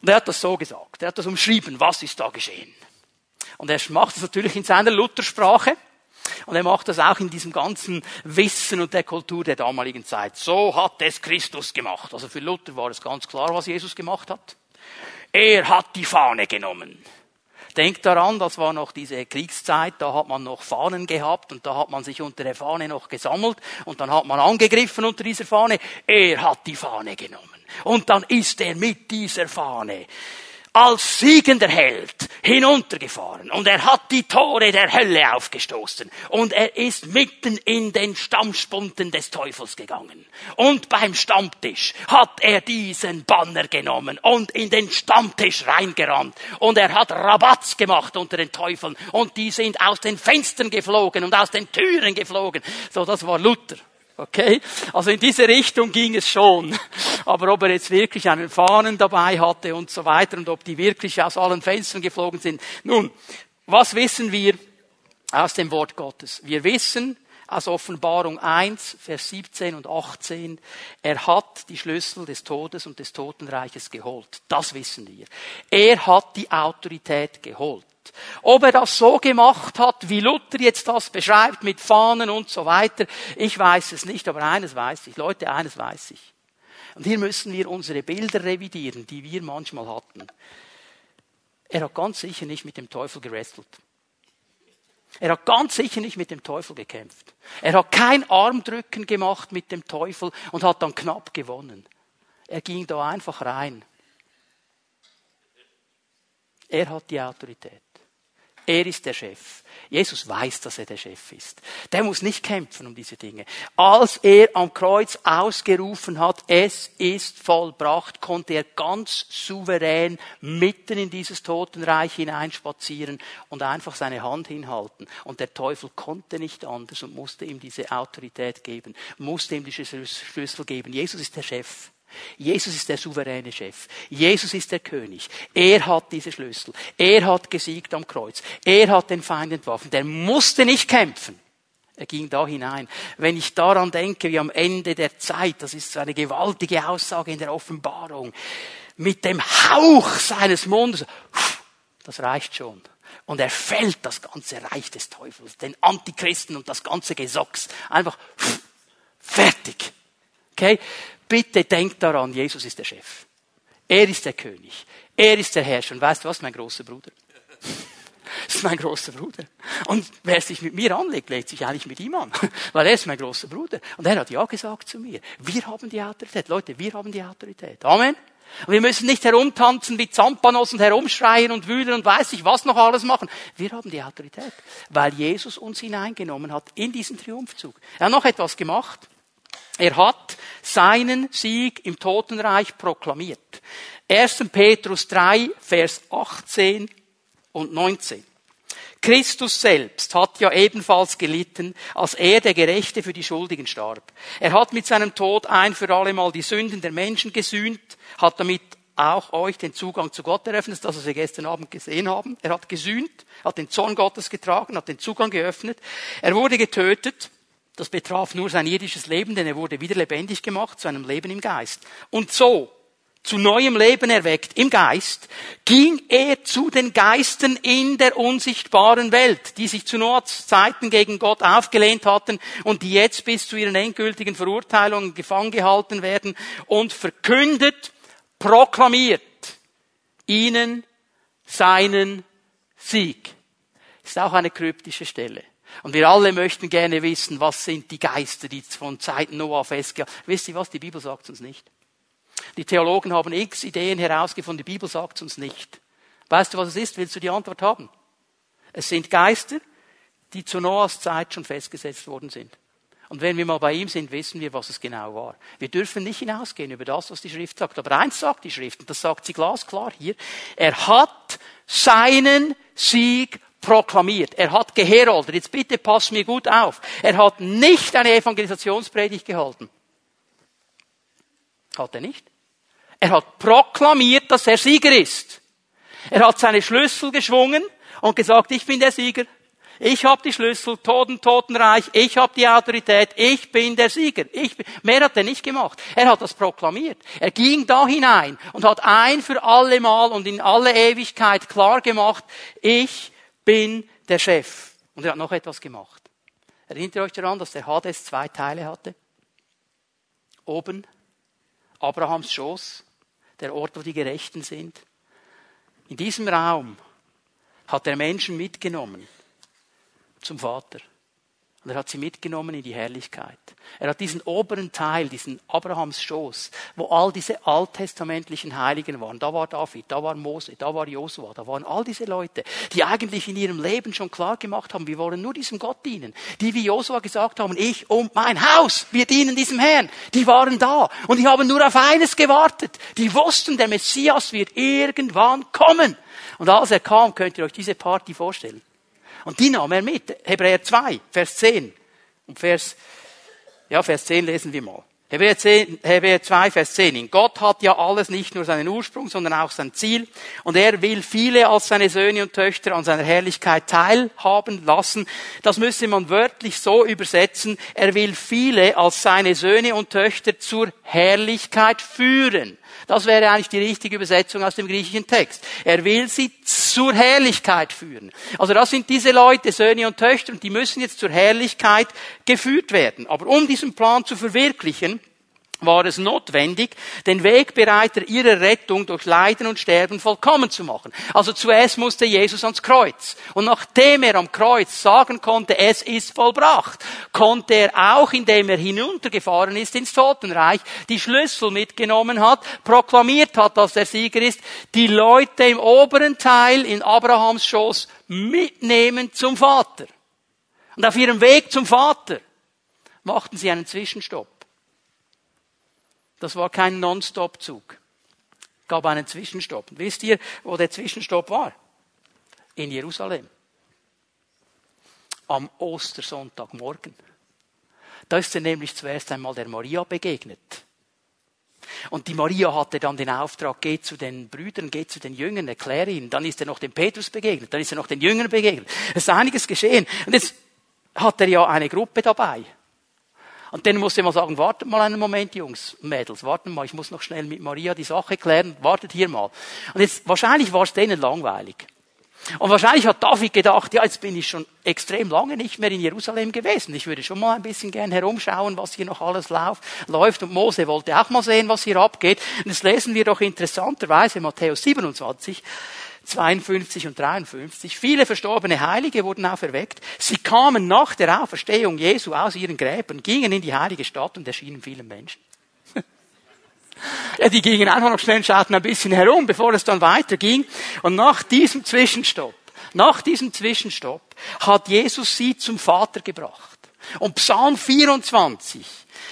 Und er hat das so gesagt. Er hat das umschrieben. Was ist da geschehen? Und er macht das natürlich in seiner Luthersprache. Und er macht das auch in diesem ganzen Wissen und der Kultur der damaligen Zeit. So hat es Christus gemacht. Also für Luther war es ganz klar, was Jesus gemacht hat. Er hat die Fahne genommen. Denkt daran, das war noch diese Kriegszeit, da hat man noch Fahnen gehabt und da hat man sich unter der Fahne noch gesammelt und dann hat man angegriffen unter dieser Fahne. Er hat die Fahne genommen. Und dann ist er mit dieser Fahne als siegender Held hinuntergefahren und er hat die Tore der Hölle aufgestoßen und er ist mitten in den Stammspunten des Teufels gegangen. Und beim Stammtisch hat er diesen Banner genommen und in den Stammtisch reingerannt und er hat Rabatz gemacht unter den Teufeln und die sind aus den Fenstern geflogen und aus den Türen geflogen. So, das war Luther. Okay? Also in diese Richtung ging es schon. Aber ob er jetzt wirklich einen Fahnen dabei hatte und so weiter und ob die wirklich aus allen Fenstern geflogen sind. Nun, was wissen wir aus dem Wort Gottes? Wir wissen aus Offenbarung 1, Vers 17 und 18, er hat die Schlüssel des Todes und des Totenreiches geholt. Das wissen wir. Er hat die Autorität geholt. Ob er das so gemacht hat, wie Luther jetzt das beschreibt, mit Fahnen und so weiter, ich weiß es nicht, aber eines weiß ich. Leute, eines weiß ich. Und hier müssen wir unsere Bilder revidieren, die wir manchmal hatten. Er hat ganz sicher nicht mit dem Teufel gerestelt. Er hat ganz sicher nicht mit dem Teufel gekämpft. Er hat kein Armdrücken gemacht mit dem Teufel und hat dann knapp gewonnen. Er ging da einfach rein. Er hat die Autorität. Er ist der Chef. Jesus weiß, dass er der Chef ist. Der muss nicht kämpfen um diese Dinge. Als er am Kreuz ausgerufen hat, es ist vollbracht, konnte er ganz souverän mitten in dieses Totenreich hineinspazieren und einfach seine Hand hinhalten. Und der Teufel konnte nicht anders und musste ihm diese Autorität geben, musste ihm diese Schlüssel geben. Jesus ist der Chef. Jesus ist der souveräne Chef. Jesus ist der König. Er hat diese Schlüssel. Er hat gesiegt am Kreuz. Er hat den Feind entwaffen. Der musste nicht kämpfen. Er ging da hinein. Wenn ich daran denke, wie am Ende der Zeit, das ist so eine gewaltige Aussage in der Offenbarung, mit dem Hauch seines Mundes, das reicht schon. Und er fällt das ganze Reich des Teufels, den Antichristen und das ganze Gesocks. Einfach fertig. Okay? Bitte denkt daran, Jesus ist der Chef. Er ist der König. Er ist der Herrscher. Und weißt du was, mein großer Bruder? Das ist mein großer Bruder. Und wer sich mit mir anlegt, legt sich eigentlich mit ihm an. Weil er ist mein großer Bruder. Und er hat Ja gesagt zu mir. Wir haben die Autorität. Leute, wir haben die Autorität. Amen. Und wir müssen nicht herumtanzen wie Zampanos und herumschreien und wühlen und weiß ich was noch alles machen. Wir haben die Autorität. Weil Jesus uns hineingenommen hat in diesen Triumphzug. Er hat noch etwas gemacht. Er hat seinen Sieg im Totenreich proklamiert. 1. Petrus 3, Vers 18 und 19. Christus selbst hat ja ebenfalls gelitten, als er der Gerechte für die Schuldigen starb. Er hat mit seinem Tod ein für alle Mal die Sünden der Menschen gesühnt, hat damit auch euch den Zugang zu Gott eröffnet, das was wir gestern Abend gesehen haben. Er hat gesühnt, hat den Zorn Gottes getragen, hat den Zugang geöffnet. Er wurde getötet. Das betraf nur sein irdisches Leben, denn er wurde wieder lebendig gemacht zu einem Leben im Geist. Und so zu neuem Leben erweckt im Geist, ging er zu den Geistern in der unsichtbaren Welt, die sich zu Noahs Zeiten gegen Gott aufgelehnt hatten und die jetzt bis zu ihren endgültigen Verurteilungen gefangen gehalten werden und verkündet, proklamiert ihnen seinen Sieg. Ist auch eine kryptische Stelle. Und wir alle möchten gerne wissen, was sind die Geister, die von Zeiten Noah festgehalten. Wisst ihr was? Die Bibel sagt uns nicht. Die Theologen haben x Ideen herausgefunden, die Bibel sagt uns nicht. Weißt du, was es ist? Willst du die Antwort haben? Es sind Geister, die zu Noahs Zeit schon festgesetzt worden sind. Und wenn wir mal bei ihm sind, wissen wir, was es genau war. Wir dürfen nicht hinausgehen über das, was die Schrift sagt. Aber eins sagt die Schrift, und das sagt sie glasklar hier. Er hat seinen Sieg proklamiert. Er hat geheroldet. Jetzt bitte pass mir gut auf. Er hat nicht eine Evangelisationspredigt gehalten. Hat er nicht? Er hat proklamiert, dass er Sieger ist. Er hat seine Schlüssel geschwungen und gesagt, ich bin der Sieger. Ich habe die Schlüssel, Toten, Totenreich, ich habe die Autorität, ich bin der Sieger. Ich bin, mehr hat er nicht gemacht. Er hat das proklamiert. Er ging da hinein und hat ein für alle Mal und in alle Ewigkeit klar gemacht, ich bin der Chef. Und er hat noch etwas gemacht. Erinnert ihr euch daran, dass der Hades zwei Teile hatte? Oben Abrahams Schoß, der Ort, wo die Gerechten sind. In diesem Raum hat er Menschen mitgenommen zum Vater. Und er hat sie mitgenommen in die Herrlichkeit. Er hat diesen oberen Teil, diesen Abrahams Schoß, wo all diese alttestamentlichen Heiligen waren. Da war David, da war Mose, da war Josua, da waren all diese Leute, die eigentlich in ihrem Leben schon klar gemacht haben, wir wollen nur diesem Gott dienen. Die wie Josua gesagt haben, ich und mein Haus, wir dienen diesem Herrn. Die waren da. Und die haben nur auf eines gewartet. Die wussten, der Messias wird irgendwann kommen. Und als er kam, könnt ihr euch diese Party vorstellen. Und die nahm er mit. Hebräer 2, Vers 10. Und Vers, ja, Vers 10 lesen wir mal. Hebräer, 10, Hebräer 2, Vers 10. In Gott hat ja alles nicht nur seinen Ursprung, sondern auch sein Ziel. Und er will viele als seine Söhne und Töchter an seiner Herrlichkeit teilhaben lassen. Das müsste man wörtlich so übersetzen. Er will viele als seine Söhne und Töchter zur Herrlichkeit führen. Das wäre eigentlich die richtige Übersetzung aus dem griechischen Text. Er will sie zur Herrlichkeit führen. Also das sind diese Leute, Söhne und Töchter, und die müssen jetzt zur Herrlichkeit geführt werden. Aber um diesen Plan zu verwirklichen, war es notwendig, den Wegbereiter ihrer Rettung durch Leiden und Sterben vollkommen zu machen. Also zuerst musste Jesus ans Kreuz. Und nachdem er am Kreuz sagen konnte, es ist vollbracht, konnte er auch, indem er hinuntergefahren ist ins Totenreich, die Schlüssel mitgenommen hat, proklamiert hat, dass er Sieger ist, die Leute im oberen Teil in Abrahams Schoß mitnehmen zum Vater. Und auf ihrem Weg zum Vater machten sie einen Zwischenstopp. Das war kein Non-Stop-Zug. Gab einen Zwischenstopp. wisst ihr, wo der Zwischenstopp war? In Jerusalem. Am Ostersonntagmorgen. Da ist er nämlich zuerst einmal der Maria begegnet. Und die Maria hatte dann den Auftrag, geh zu den Brüdern, geh zu den Jüngern, erkläre ihnen. Dann ist er noch dem Petrus begegnet, dann ist er noch den Jüngern begegnet. Es ist einiges geschehen. Und jetzt hat er ja eine Gruppe dabei. Und dann musste man sagen, wartet mal einen Moment, Jungs, Mädels, warten mal, ich muss noch schnell mit Maria die Sache klären, wartet hier mal. Und jetzt, wahrscheinlich war es denen langweilig. Und wahrscheinlich hat David gedacht, ja, jetzt bin ich schon extrem lange nicht mehr in Jerusalem gewesen. Ich würde schon mal ein bisschen gern herumschauen, was hier noch alles läuft. Und Mose wollte auch mal sehen, was hier abgeht. Und das lesen wir doch interessanterweise Matthäus 27, 52 und 53. Viele verstorbene Heilige wurden auferweckt. Sie kamen nach der Auferstehung Jesu aus ihren Gräbern, gingen in die heilige Stadt und erschienen vielen Menschen. [laughs] Ja, die gingen einfach noch schnell, schauten ein bisschen herum, bevor es dann weiterging. Und nach diesem Zwischenstopp, nach diesem Zwischenstopp hat Jesus sie zum Vater gebracht. Und Psalm 24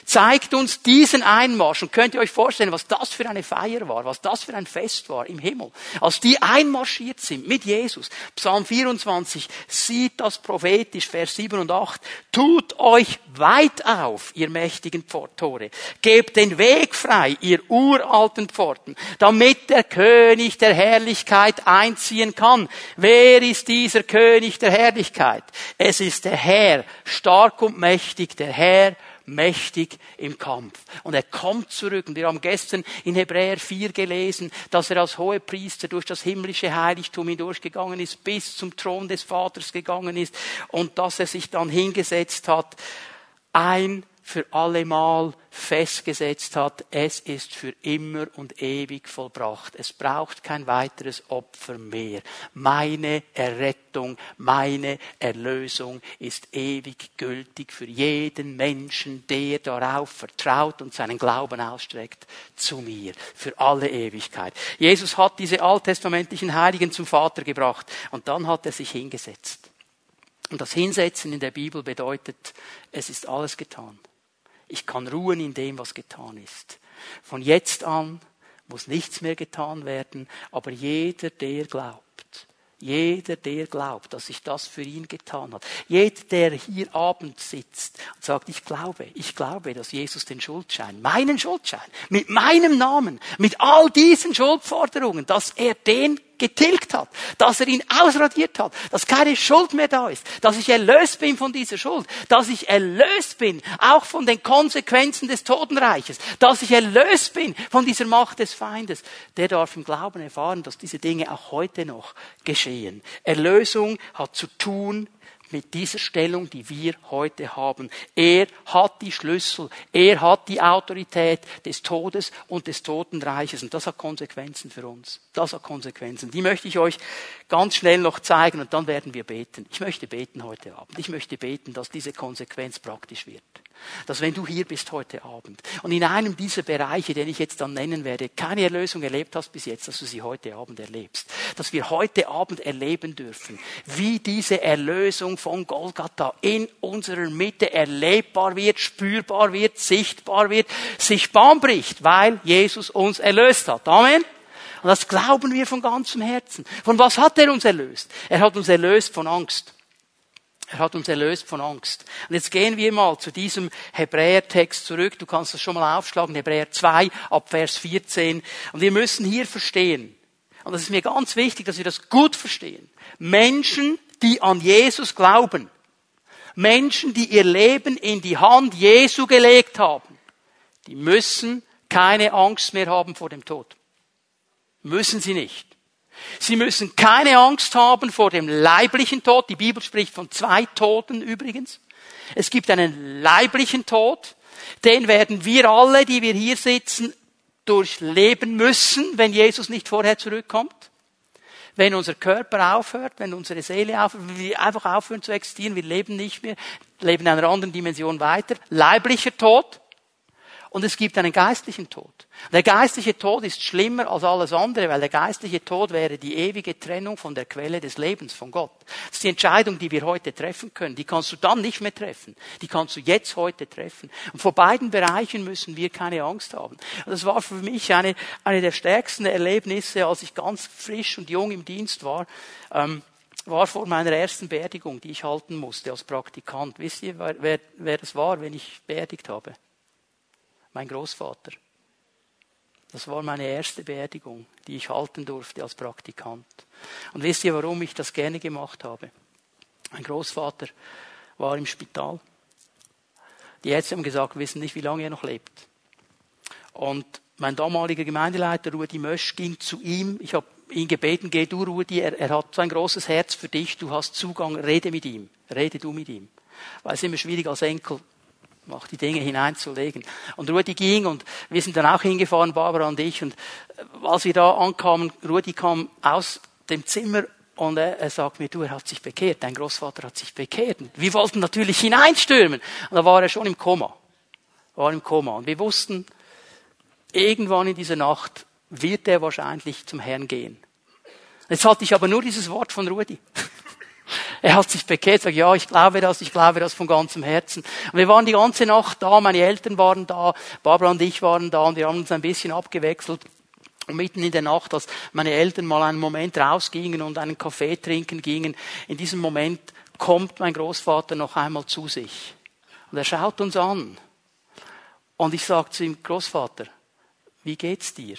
zeigt uns diesen Einmarsch. Und könnt ihr euch vorstellen, was das für eine Feier war, was das für ein Fest war im Himmel. Als die einmarschiert sind mit Jesus. Psalm 24 sieht das prophetisch, Vers 7 und 8. Tut euch weit auf, ihr mächtigen Tore. Gebt den Weg frei, ihr uralten Pforten, damit der König der Herrlichkeit einziehen kann. Wer ist dieser König der Herrlichkeit? Es ist der Herr, stark und mächtig, der Herr mächtig im Kampf. Und er kommt zurück. Und wir haben gestern in Hebräer 4 gelesen, dass er als Hohepriester durch das himmlische Heiligtum hindurchgegangen ist, bis zum Thron des Vaters gegangen ist und dass er sich dann hingesetzt hat. Ein für allemal festgesetzt hat, es ist für immer und ewig vollbracht. Es braucht kein weiteres Opfer mehr. Meine Errettung, meine Erlösung ist ewig gültig für jeden Menschen, der darauf vertraut und seinen Glauben ausstreckt zu mir, für alle Ewigkeit. Jesus hat diese alttestamentlichen Heiligen zum Vater gebracht und dann hat er sich hingesetzt. Und das Hinsetzen in der Bibel bedeutet, es ist alles getan. Ich kann ruhen in dem, was getan ist. Von jetzt an muss nichts mehr getan werden, aber jeder, der glaubt, jeder, der glaubt, dass sich das für ihn getan hat. Jeder, der hier Abend sitzt und sagt, ich glaube, ich glaube, dass Jesus den Schuldschein, meinen Schuldschein, mit meinem Namen, mit all diesen Schuldforderungen, dass er den getilgt hat, dass er ihn ausradiert hat, dass keine Schuld mehr da ist, dass ich erlöst bin von dieser Schuld, dass ich erlöst bin auch von den Konsequenzen des Totenreiches, dass ich erlöst bin von dieser Macht des Feindes, der darf im Glauben erfahren, dass diese Dinge auch heute noch geschehen. Erlösung hat zu tun mit dieser Stellung, die wir heute haben. Er hat die Schlüssel, er hat die Autorität des Todes und des Totenreiches und das hat Konsequenzen für uns. Das hat Konsequenzen. Die möchte ich euch ganz schnell noch zeigen und dann werden wir beten. Ich möchte beten heute Abend. Ich möchte beten, dass diese Konsequenz praktisch wird. Dass wenn du hier bist heute Abend und in einem dieser Bereiche, den ich jetzt dann nennen werde, keine Erlösung erlebt hast bis jetzt, dass du sie heute Abend erlebst. Dass wir heute Abend erleben dürfen, wie diese Erlösung von Golgatha in unserer Mitte erlebbar wird, spürbar wird, sichtbar wird, sich Bahn bricht, weil Jesus uns erlöst hat. Amen. Und das glauben wir von ganzem Herzen. Von was hat er uns erlöst? Er hat uns erlöst von Angst. Er hat uns erlöst von Angst. Und jetzt gehen wir mal zu diesem Hebräertext zurück. Du kannst das schon mal aufschlagen, Hebräer 2 ab Vers 14. Und wir müssen hier verstehen, und das ist mir ganz wichtig, dass wir das gut verstehen. Menschen, die an Jesus glauben, Menschen, die ihr Leben in die Hand Jesu gelegt haben, die müssen keine Angst mehr haben vor dem Tod. Müssen sie nicht. Sie müssen keine Angst haben vor dem leiblichen Tod. Die Bibel spricht von zwei Toten übrigens. Es gibt einen leiblichen Tod. Den werden wir alle, die wir hier sitzen, durchleben müssen, wenn Jesus nicht vorher zurückkommt. Wenn unser Körper aufhört, wenn unsere Seele aufhört, wenn wir einfach aufhören zu existieren, wir leben nicht mehr, leben in einer anderen Dimension weiter. Leiblicher Tod. Und es gibt einen geistlichen Tod. Der geistliche Tod ist schlimmer als alles andere, weil der geistliche Tod wäre die ewige Trennung von der Quelle des Lebens, von Gott. Das ist die Entscheidung, die wir heute treffen können. Die kannst du dann nicht mehr treffen. Die kannst du jetzt heute treffen. Und vor beiden Bereichen müssen wir keine Angst haben. Das war für mich eine, eine der stärksten Erlebnisse, als ich ganz frisch und jung im Dienst war. Ähm, war vor meiner ersten Beerdigung, die ich halten musste als Praktikant. Wisst ihr, wer, wer das war, wenn ich beerdigt habe? Mein Großvater. Das war meine erste Beerdigung, die ich halten durfte als Praktikant. Und wisst ihr, warum ich das gerne gemacht habe? Mein Großvater war im Spital. Die Ärzte haben gesagt, wir wissen nicht, wie lange er noch lebt. Und mein damaliger Gemeindeleiter Rudi Mösch ging zu ihm. Ich habe ihn gebeten, geh du Rudi, er, er hat so ein großes Herz für dich, du hast Zugang, rede mit ihm, rede du mit ihm. Weil es immer schwierig als Enkel auch die Dinge hineinzulegen. Und Rudi ging und wir sind dann auch hingefahren, Barbara und ich. Und als wir da ankamen, Rudi kam aus dem Zimmer und er, er sagt mir, du, er hat sich bekehrt, dein Großvater hat sich bekehrt. Und wir wollten natürlich hineinstürmen. Und da war er schon im Koma. War im Koma. Und wir wussten, irgendwann in dieser Nacht wird er wahrscheinlich zum Herrn gehen. Jetzt hatte ich aber nur dieses Wort von Rudi. Er hat sich bekehrt, sagt, ja, ich glaube das, ich glaube das von ganzem Herzen. Und wir waren die ganze Nacht da, meine Eltern waren da, Barbara und ich waren da und wir haben uns ein bisschen abgewechselt. Und mitten in der Nacht, als meine Eltern mal einen Moment rausgingen und einen Kaffee trinken gingen, in diesem Moment kommt mein Großvater noch einmal zu sich. Und er schaut uns an. Und ich sage zu ihm, Großvater, wie geht's dir?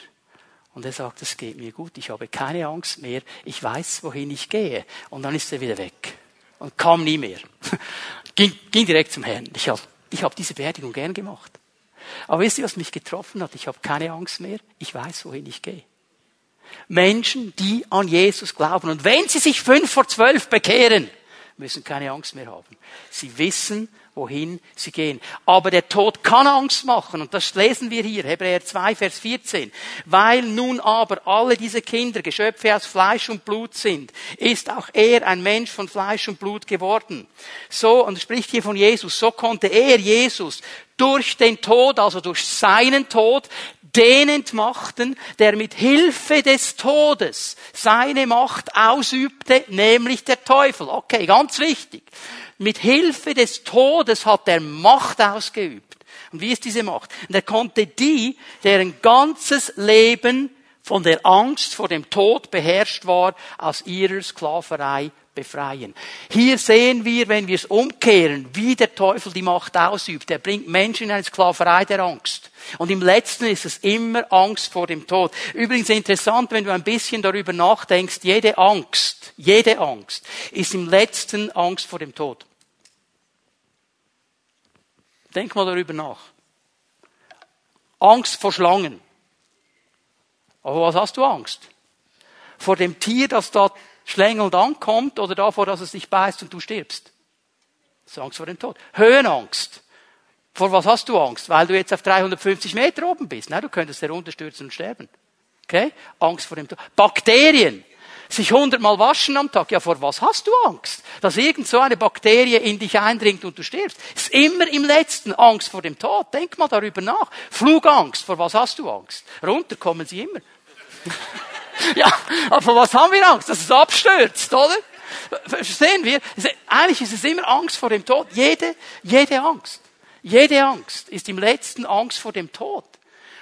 Und er sagt, es geht mir gut, ich habe keine Angst mehr, ich weiß, wohin ich gehe. Und dann ist er wieder weg und kam nie mehr. [laughs] ging, ging direkt zum Herrn. Ich habe ich hab diese Beerdigung gern gemacht. Aber wisst ihr, was mich getroffen hat? Ich habe keine Angst mehr, ich weiß, wohin ich gehe. Menschen, die an Jesus glauben. Und wenn sie sich fünf vor zwölf bekehren, müssen keine Angst mehr haben. Sie wissen, wohin sie gehen. Aber der Tod kann Angst machen, und das lesen wir hier, Hebräer 2, Vers 14. Weil nun aber alle diese Kinder Geschöpfe aus Fleisch und Blut sind, ist auch er ein Mensch von Fleisch und Blut geworden. So, und spricht hier von Jesus, so konnte er, Jesus, durch den Tod, also durch seinen Tod, den entmachten, der mit Hilfe des Todes seine Macht ausübte, nämlich der Teufel. Okay, ganz wichtig. Mit Hilfe des Todes hat er Macht ausgeübt. Und wie ist diese Macht? Und er konnte die, deren ganzes Leben von der Angst vor dem Tod beherrscht war, aus ihrer Sklaverei befreien. Hier sehen wir, wenn wir es umkehren, wie der Teufel die Macht ausübt. Er bringt Menschen in eine Sklaverei der Angst. Und im letzten ist es immer Angst vor dem Tod. Übrigens interessant, wenn du ein bisschen darüber nachdenkst, jede Angst, jede Angst ist im letzten Angst vor dem Tod. Denk mal darüber nach. Angst vor Schlangen. Aber was hast du Angst? Vor dem Tier, das da schlängelnd ankommt oder davor, dass es dich beißt und du stirbst? Das ist Angst vor dem Tod. Höhenangst. Vor was hast du Angst? Weil du jetzt auf 350 Meter oben bist. Nein, du könntest herunterstürzen und sterben. Okay? Angst vor dem Tod. Bakterien sich hundertmal waschen am Tag. Ja, vor was hast du Angst? Dass irgend so eine Bakterie in dich eindringt und du stirbst. Ist immer im letzten Angst vor dem Tod. Denk mal darüber nach. Flugangst. Vor was hast du Angst? Runter kommen sie immer. [laughs] ja, aber vor was haben wir Angst? Dass es abstürzt, oder? Verstehen wir? Eigentlich ist es immer Angst vor dem Tod. Jede, jede Angst. Jede Angst ist im letzten Angst vor dem Tod.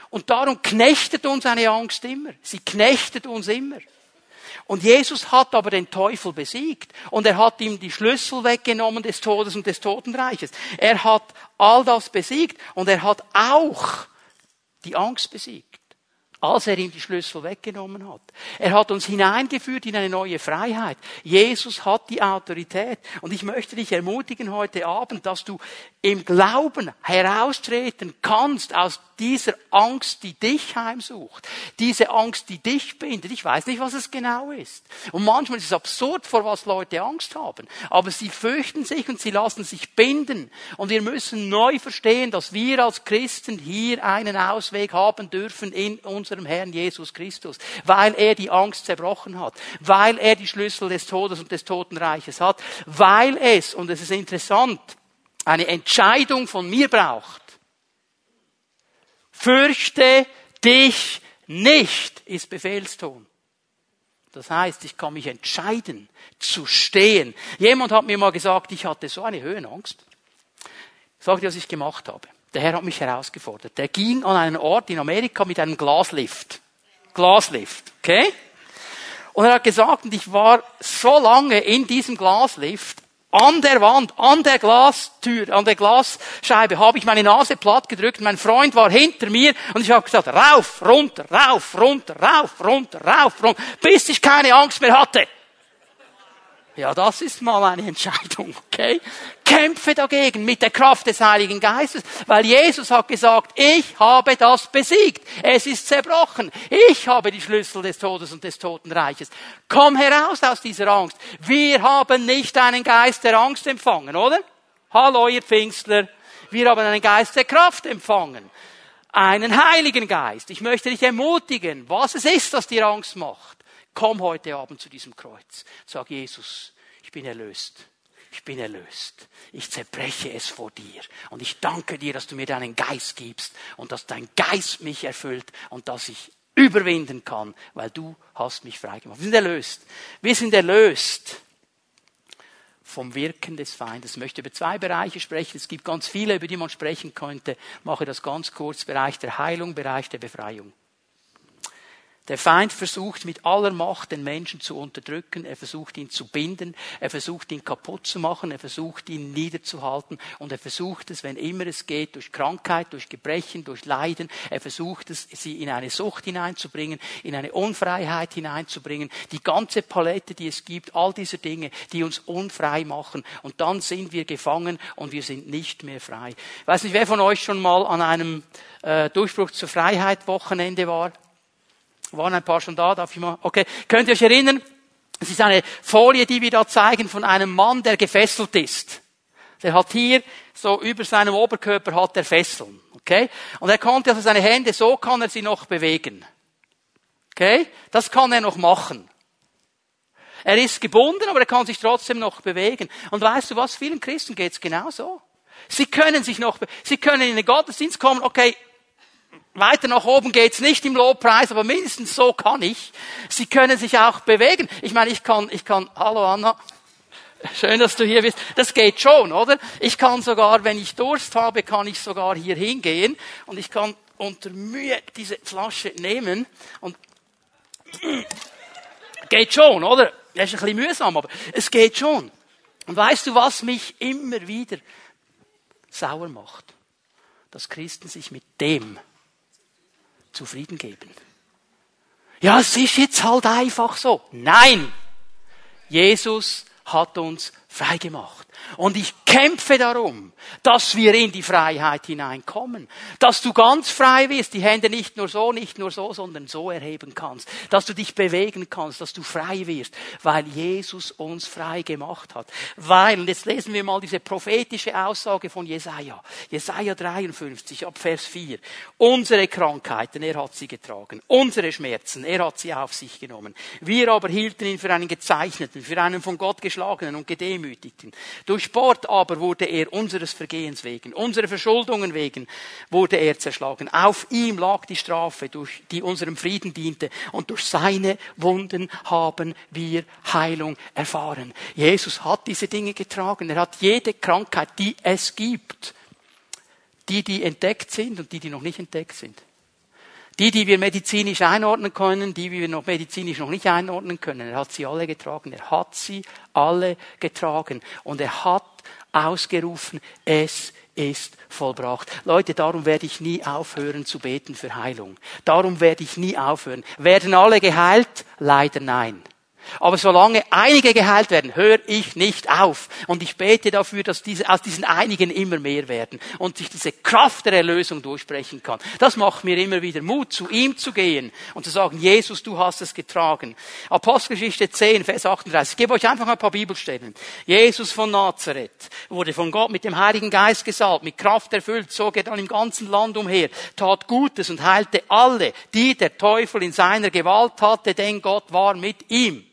Und darum knechtet uns eine Angst immer. Sie knechtet uns immer. Und Jesus hat aber den Teufel besiegt und er hat ihm die Schlüssel weggenommen des Todes und des Totenreiches. Er hat all das besiegt und er hat auch die Angst besiegt als er ihm die Schlüssel weggenommen hat. Er hat uns hineingeführt in eine neue Freiheit. Jesus hat die Autorität. Und ich möchte dich ermutigen heute Abend, dass du im Glauben heraustreten kannst aus dieser Angst, die dich heimsucht. Diese Angst, die dich bindet. Ich weiß nicht, was es genau ist. Und manchmal ist es absurd, vor was Leute Angst haben. Aber sie fürchten sich und sie lassen sich binden. Und wir müssen neu verstehen, dass wir als Christen hier einen Ausweg haben dürfen in unserem Herrn Jesus Christus. Weil er die Angst zerbrochen hat. Weil er die Schlüssel des Todes und des Totenreiches hat. Weil es, und es ist interessant, eine Entscheidung von mir braucht. Fürchte dich nicht, ist Befehlston. Das heißt, ich kann mich entscheiden zu stehen. Jemand hat mir mal gesagt, ich hatte so eine Höhenangst. Sag dir, was ich gemacht habe. Der Herr hat mich herausgefordert. Der ging an einen Ort in Amerika mit einem Glaslift. Glaslift, okay? Und er hat gesagt, und ich war so lange in diesem Glaslift, an der Wand, an der Glastür, an der Glasscheibe habe ich meine Nase platt gedrückt. Mein Freund war hinter mir und ich habe gesagt, rauf, runter, rauf, runter, rauf, runter, rauf, runter, bis ich keine Angst mehr hatte. Ja, das ist mal eine Entscheidung, okay? Kämpfe dagegen mit der Kraft des Heiligen Geistes, weil Jesus hat gesagt, ich habe das besiegt. Es ist zerbrochen. Ich habe die Schlüssel des Todes und des Totenreiches. Komm heraus aus dieser Angst. Wir haben nicht einen Geist der Angst empfangen, oder? Hallo, ihr Pfingstler. Wir haben einen Geist der Kraft empfangen. Einen Heiligen Geist. Ich möchte dich ermutigen, was es ist, das dir Angst macht komm heute Abend zu diesem Kreuz. Sag Jesus, ich bin erlöst. Ich bin erlöst. Ich zerbreche es vor dir. Und ich danke dir, dass du mir deinen Geist gibst und dass dein Geist mich erfüllt und dass ich überwinden kann, weil du hast mich freigemacht. Wir sind erlöst. Wir sind erlöst vom Wirken des Feindes. Ich möchte über zwei Bereiche sprechen. Es gibt ganz viele, über die man sprechen könnte. Ich mache das ganz kurz. Bereich der Heilung, Bereich der Befreiung. Der Feind versucht mit aller Macht den Menschen zu unterdrücken, er versucht ihn zu binden, er versucht ihn kaputt zu machen, er versucht ihn niederzuhalten. Und er versucht es, wenn immer es geht, durch Krankheit, durch Gebrechen, durch Leiden, er versucht es, sie in eine Sucht hineinzubringen, in eine Unfreiheit hineinzubringen, die ganze Palette, die es gibt, all diese Dinge, die uns unfrei machen. Und dann sind wir gefangen und wir sind nicht mehr frei. Ich weiß nicht, wer von euch schon mal an einem äh, Durchbruch zur Freiheit Wochenende war? Waren ein paar schon da? Darf ich mal? Okay. Könnt ihr euch erinnern? Es ist eine Folie, die wir da zeigen von einem Mann, der gefesselt ist. Der hat hier, so über seinem Oberkörper hat er Fesseln. Okay? Und er konnte also seine Hände, so kann er sie noch bewegen. Okay? Das kann er noch machen. Er ist gebunden, aber er kann sich trotzdem noch bewegen. Und weißt du was? Vielen Christen geht's genauso. Sie können sich noch, sie können in den Gottesdienst kommen, okay, weiter nach oben geht's nicht im Lobpreis, aber mindestens so kann ich. Sie können sich auch bewegen. Ich meine, ich kann, ich kann, hallo Anna. Schön, dass du hier bist. Das geht schon, oder? Ich kann sogar, wenn ich Durst habe, kann ich sogar hier hingehen und ich kann unter Mühe diese Flasche nehmen und geht schon, oder? Das ist ein bisschen mühsam, aber es geht schon. Und weißt du, was mich immer wieder sauer macht? Dass Christen sich mit dem zufrieden geben. Ja, es ist jetzt halt einfach so. Nein! Jesus hat uns frei gemacht. Und ich kämpfe darum, dass wir in die Freiheit hineinkommen. Dass du ganz frei wirst, die Hände nicht nur so, nicht nur so, sondern so erheben kannst. Dass du dich bewegen kannst, dass du frei wirst, weil Jesus uns frei gemacht hat. Weil, und jetzt lesen wir mal diese prophetische Aussage von Jesaja. Jesaja 53 ab Vers 4. Unsere Krankheiten, er hat sie getragen. Unsere Schmerzen, er hat sie auf sich genommen. Wir aber hielten ihn für einen gezeichneten, für einen von Gott geschlagenen und gedemütigten. Durch Sport aber wurde er unseres Vergehens wegen, unsere Verschuldungen wegen wurde er zerschlagen. Auf ihm lag die Strafe, durch die unserem Frieden diente und durch seine Wunden haben wir Heilung erfahren. Jesus hat diese Dinge getragen. Er hat jede Krankheit, die es gibt, die, die entdeckt sind und die, die noch nicht entdeckt sind. Die, die wir medizinisch einordnen können, die wir noch medizinisch noch nicht einordnen können. Er hat sie alle getragen. Er hat sie alle getragen. Und er hat ausgerufen, es ist vollbracht. Leute, darum werde ich nie aufhören zu beten für Heilung. Darum werde ich nie aufhören. Werden alle geheilt? Leider nein. Aber solange einige geheilt werden, höre ich nicht auf. Und ich bete dafür, dass diese, aus diesen einigen immer mehr werden und sich diese Kraft der Erlösung durchsprechen kann. Das macht mir immer wieder Mut, zu ihm zu gehen und zu sagen, Jesus, du hast es getragen. Apostelgeschichte 10, Vers 38. Ich gebe euch einfach ein paar Bibelstellen. Jesus von Nazareth wurde von Gott mit dem Heiligen Geist gesalbt, mit Kraft erfüllt, zog er dann im ganzen Land umher, tat Gutes und heilte alle, die der Teufel in seiner Gewalt hatte, denn Gott war mit ihm.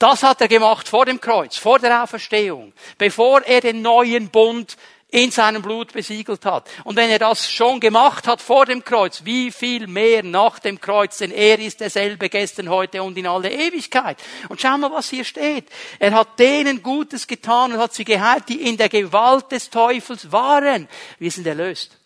Das hat er gemacht vor dem Kreuz, vor der Auferstehung, bevor er den neuen Bund in seinem Blut besiegelt hat. Und wenn er das schon gemacht hat vor dem Kreuz, wie viel mehr nach dem Kreuz, denn er ist derselbe gestern, heute und in alle Ewigkeit. Und schau mal, was hier steht. Er hat denen Gutes getan und hat sie geheilt, die in der Gewalt des Teufels waren. Wir sind erlöst.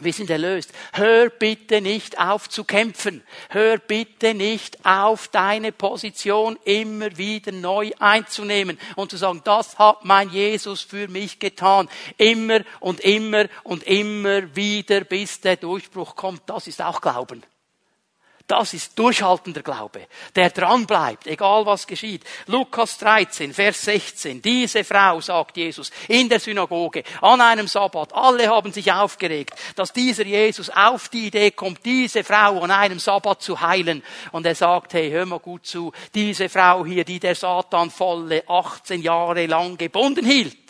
Wir sind erlöst. Hör bitte nicht auf zu kämpfen. Hör bitte nicht auf, deine Position immer wieder neu einzunehmen und zu sagen, das hat mein Jesus für mich getan. Immer und immer und immer wieder, bis der Durchbruch kommt. Das ist auch Glauben. Das ist durchhaltender Glaube, der dran bleibt, egal was geschieht. Lukas 13, Vers 16. Diese Frau, sagt Jesus, in der Synagoge, an einem Sabbat, alle haben sich aufgeregt, dass dieser Jesus auf die Idee kommt, diese Frau an einem Sabbat zu heilen. Und er sagt, hey, hör mal gut zu, diese Frau hier, die der Satan volle 18 Jahre lang gebunden hielt,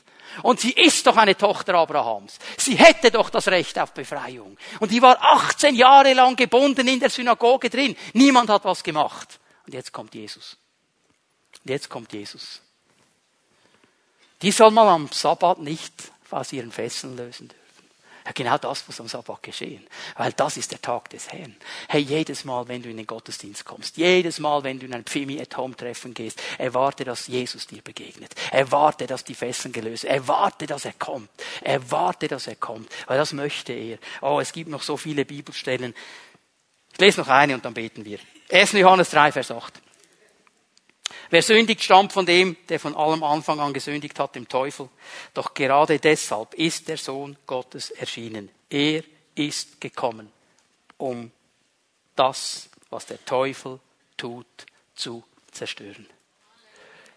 und sie ist doch eine Tochter Abrahams. Sie hätte doch das Recht auf Befreiung. Und die war 18 Jahre lang gebunden in der Synagoge drin. Niemand hat was gemacht. Und jetzt kommt Jesus. Und jetzt kommt Jesus. Die soll man am Sabbat nicht aus ihren Fesseln lösen dürfen. Ja, genau das muss am Sabbat geschehen. Weil das ist der Tag des Herrn. Hey, jedes Mal, wenn du in den Gottesdienst kommst, jedes Mal, wenn du in ein Pfimi at Home Treffen gehst, erwarte, dass Jesus dir begegnet. Erwarte, dass die Fesseln gelöst Erwarte, dass er kommt. Erwarte, dass er kommt. Weil das möchte er. Oh, es gibt noch so viele Bibelstellen. Ich lese noch eine und dann beten wir. 1. Johannes 3, Vers 8. Wer sündigt, stammt von dem, der von allem Anfang an gesündigt hat, dem Teufel. Doch gerade deshalb ist der Sohn Gottes erschienen. Er ist gekommen, um das, was der Teufel tut, zu zerstören.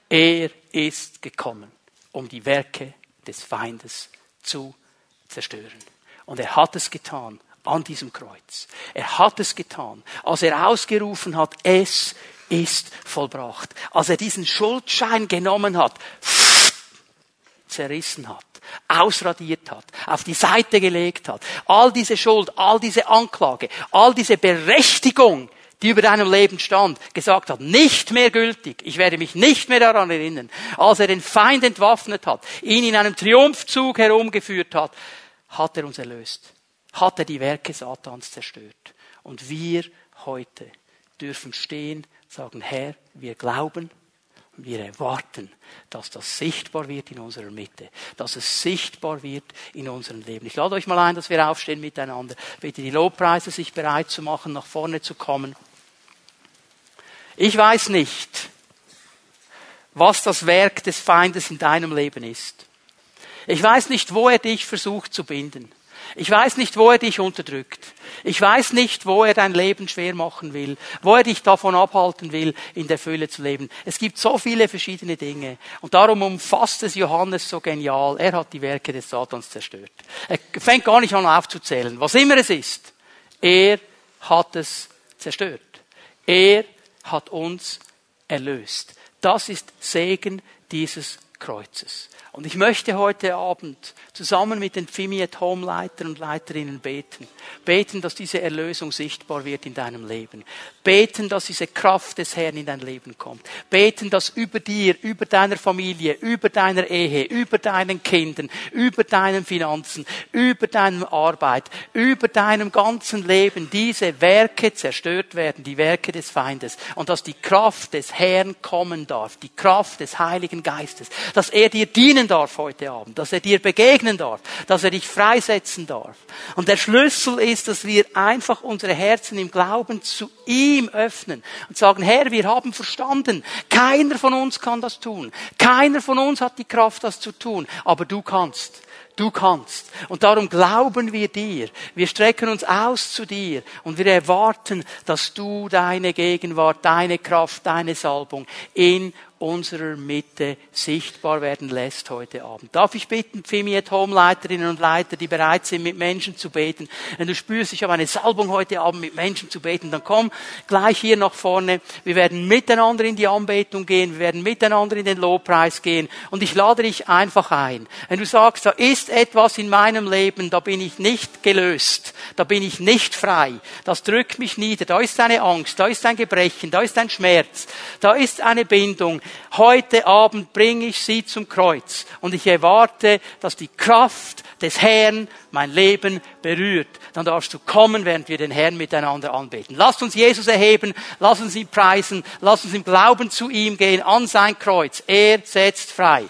Er ist gekommen, um die Werke des Feindes zu zerstören. Und er hat es getan an diesem Kreuz. Er hat es getan, als er ausgerufen hat, es ist vollbracht. Als er diesen Schuldschein genommen hat, [sniffs] zerrissen hat, ausradiert hat, auf die Seite gelegt hat, all diese Schuld, all diese Anklage, all diese Berechtigung, die über deinem Leben stand, gesagt hat, nicht mehr gültig, ich werde mich nicht mehr daran erinnern, als er den Feind entwaffnet hat, ihn in einem Triumphzug herumgeführt hat, hat er uns erlöst, hat er die Werke Satans zerstört. Und wir heute dürfen stehen sagen, Herr, wir glauben und wir erwarten, dass das sichtbar wird in unserer Mitte, dass es sichtbar wird in unserem Leben. Ich lade euch mal ein, dass wir aufstehen miteinander. Bitte die Lobpreise sich bereit zu machen, nach vorne zu kommen. Ich weiß nicht, was das Werk des Feindes in deinem Leben ist. Ich weiß nicht, wo er dich versucht zu binden. Ich weiß nicht, wo er dich unterdrückt. Ich weiß nicht, wo er dein Leben schwer machen will, wo er dich davon abhalten will, in der Fülle zu leben. Es gibt so viele verschiedene Dinge. Und darum umfasst es Johannes so genial. Er hat die Werke des Satans zerstört. Er fängt gar nicht an aufzuzählen, was immer es ist. Er hat es zerstört. Er hat uns erlöst. Das ist Segen dieses Kreuzes. Und ich möchte heute Abend zusammen mit den Fimi at Home Leitern und Leiterinnen beten. Beten, dass diese Erlösung sichtbar wird in deinem Leben. Beten, dass diese Kraft des Herrn in dein Leben kommt. Beten, dass über dir, über deiner Familie, über deiner Ehe, über deinen Kindern, über deinen Finanzen, über deine Arbeit, über deinem ganzen Leben diese Werke zerstört werden, die Werke des Feindes. Und dass die Kraft des Herrn kommen darf, die Kraft des Heiligen Geistes, dass er dir dienen dienen darf heute Abend, dass er dir begegnen darf, dass er dich freisetzen darf. Und der Schlüssel ist, dass wir einfach unsere Herzen im Glauben zu ihm öffnen und sagen, Herr, wir haben verstanden, keiner von uns kann das tun. Keiner von uns hat die Kraft, das zu tun, aber du kannst. Du kannst. Und darum glauben wir dir. Wir strecken uns aus zu dir und wir erwarten, dass du deine Gegenwart, deine Kraft, deine Salbung in unserer Mitte sichtbar werden lässt heute Abend. Darf ich bitten, Fimi at Home Leiterinnen und Leiter, die bereit sind, mit Menschen zu beten. Wenn du spürst, ich habe eine Salbung heute Abend mit Menschen zu beten, dann komm gleich hier nach vorne. Wir werden miteinander in die Anbetung gehen. Wir werden miteinander in den Lobpreis gehen. Und ich lade dich einfach ein. Wenn du sagst, da ist etwas in meinem Leben, da bin ich nicht gelöst. Da bin ich nicht frei. Das drückt mich nieder. Da ist eine Angst. Da ist ein Gebrechen. Da ist ein Schmerz. Da ist eine Bindung heute Abend bringe ich sie zum Kreuz und ich erwarte, dass die Kraft des Herrn mein Leben berührt. Dann darfst du kommen, während wir den Herrn miteinander anbeten. Lasst uns Jesus erheben, lasst uns ihn preisen, lasst uns im Glauben zu ihm gehen, an sein Kreuz. Er setzt frei.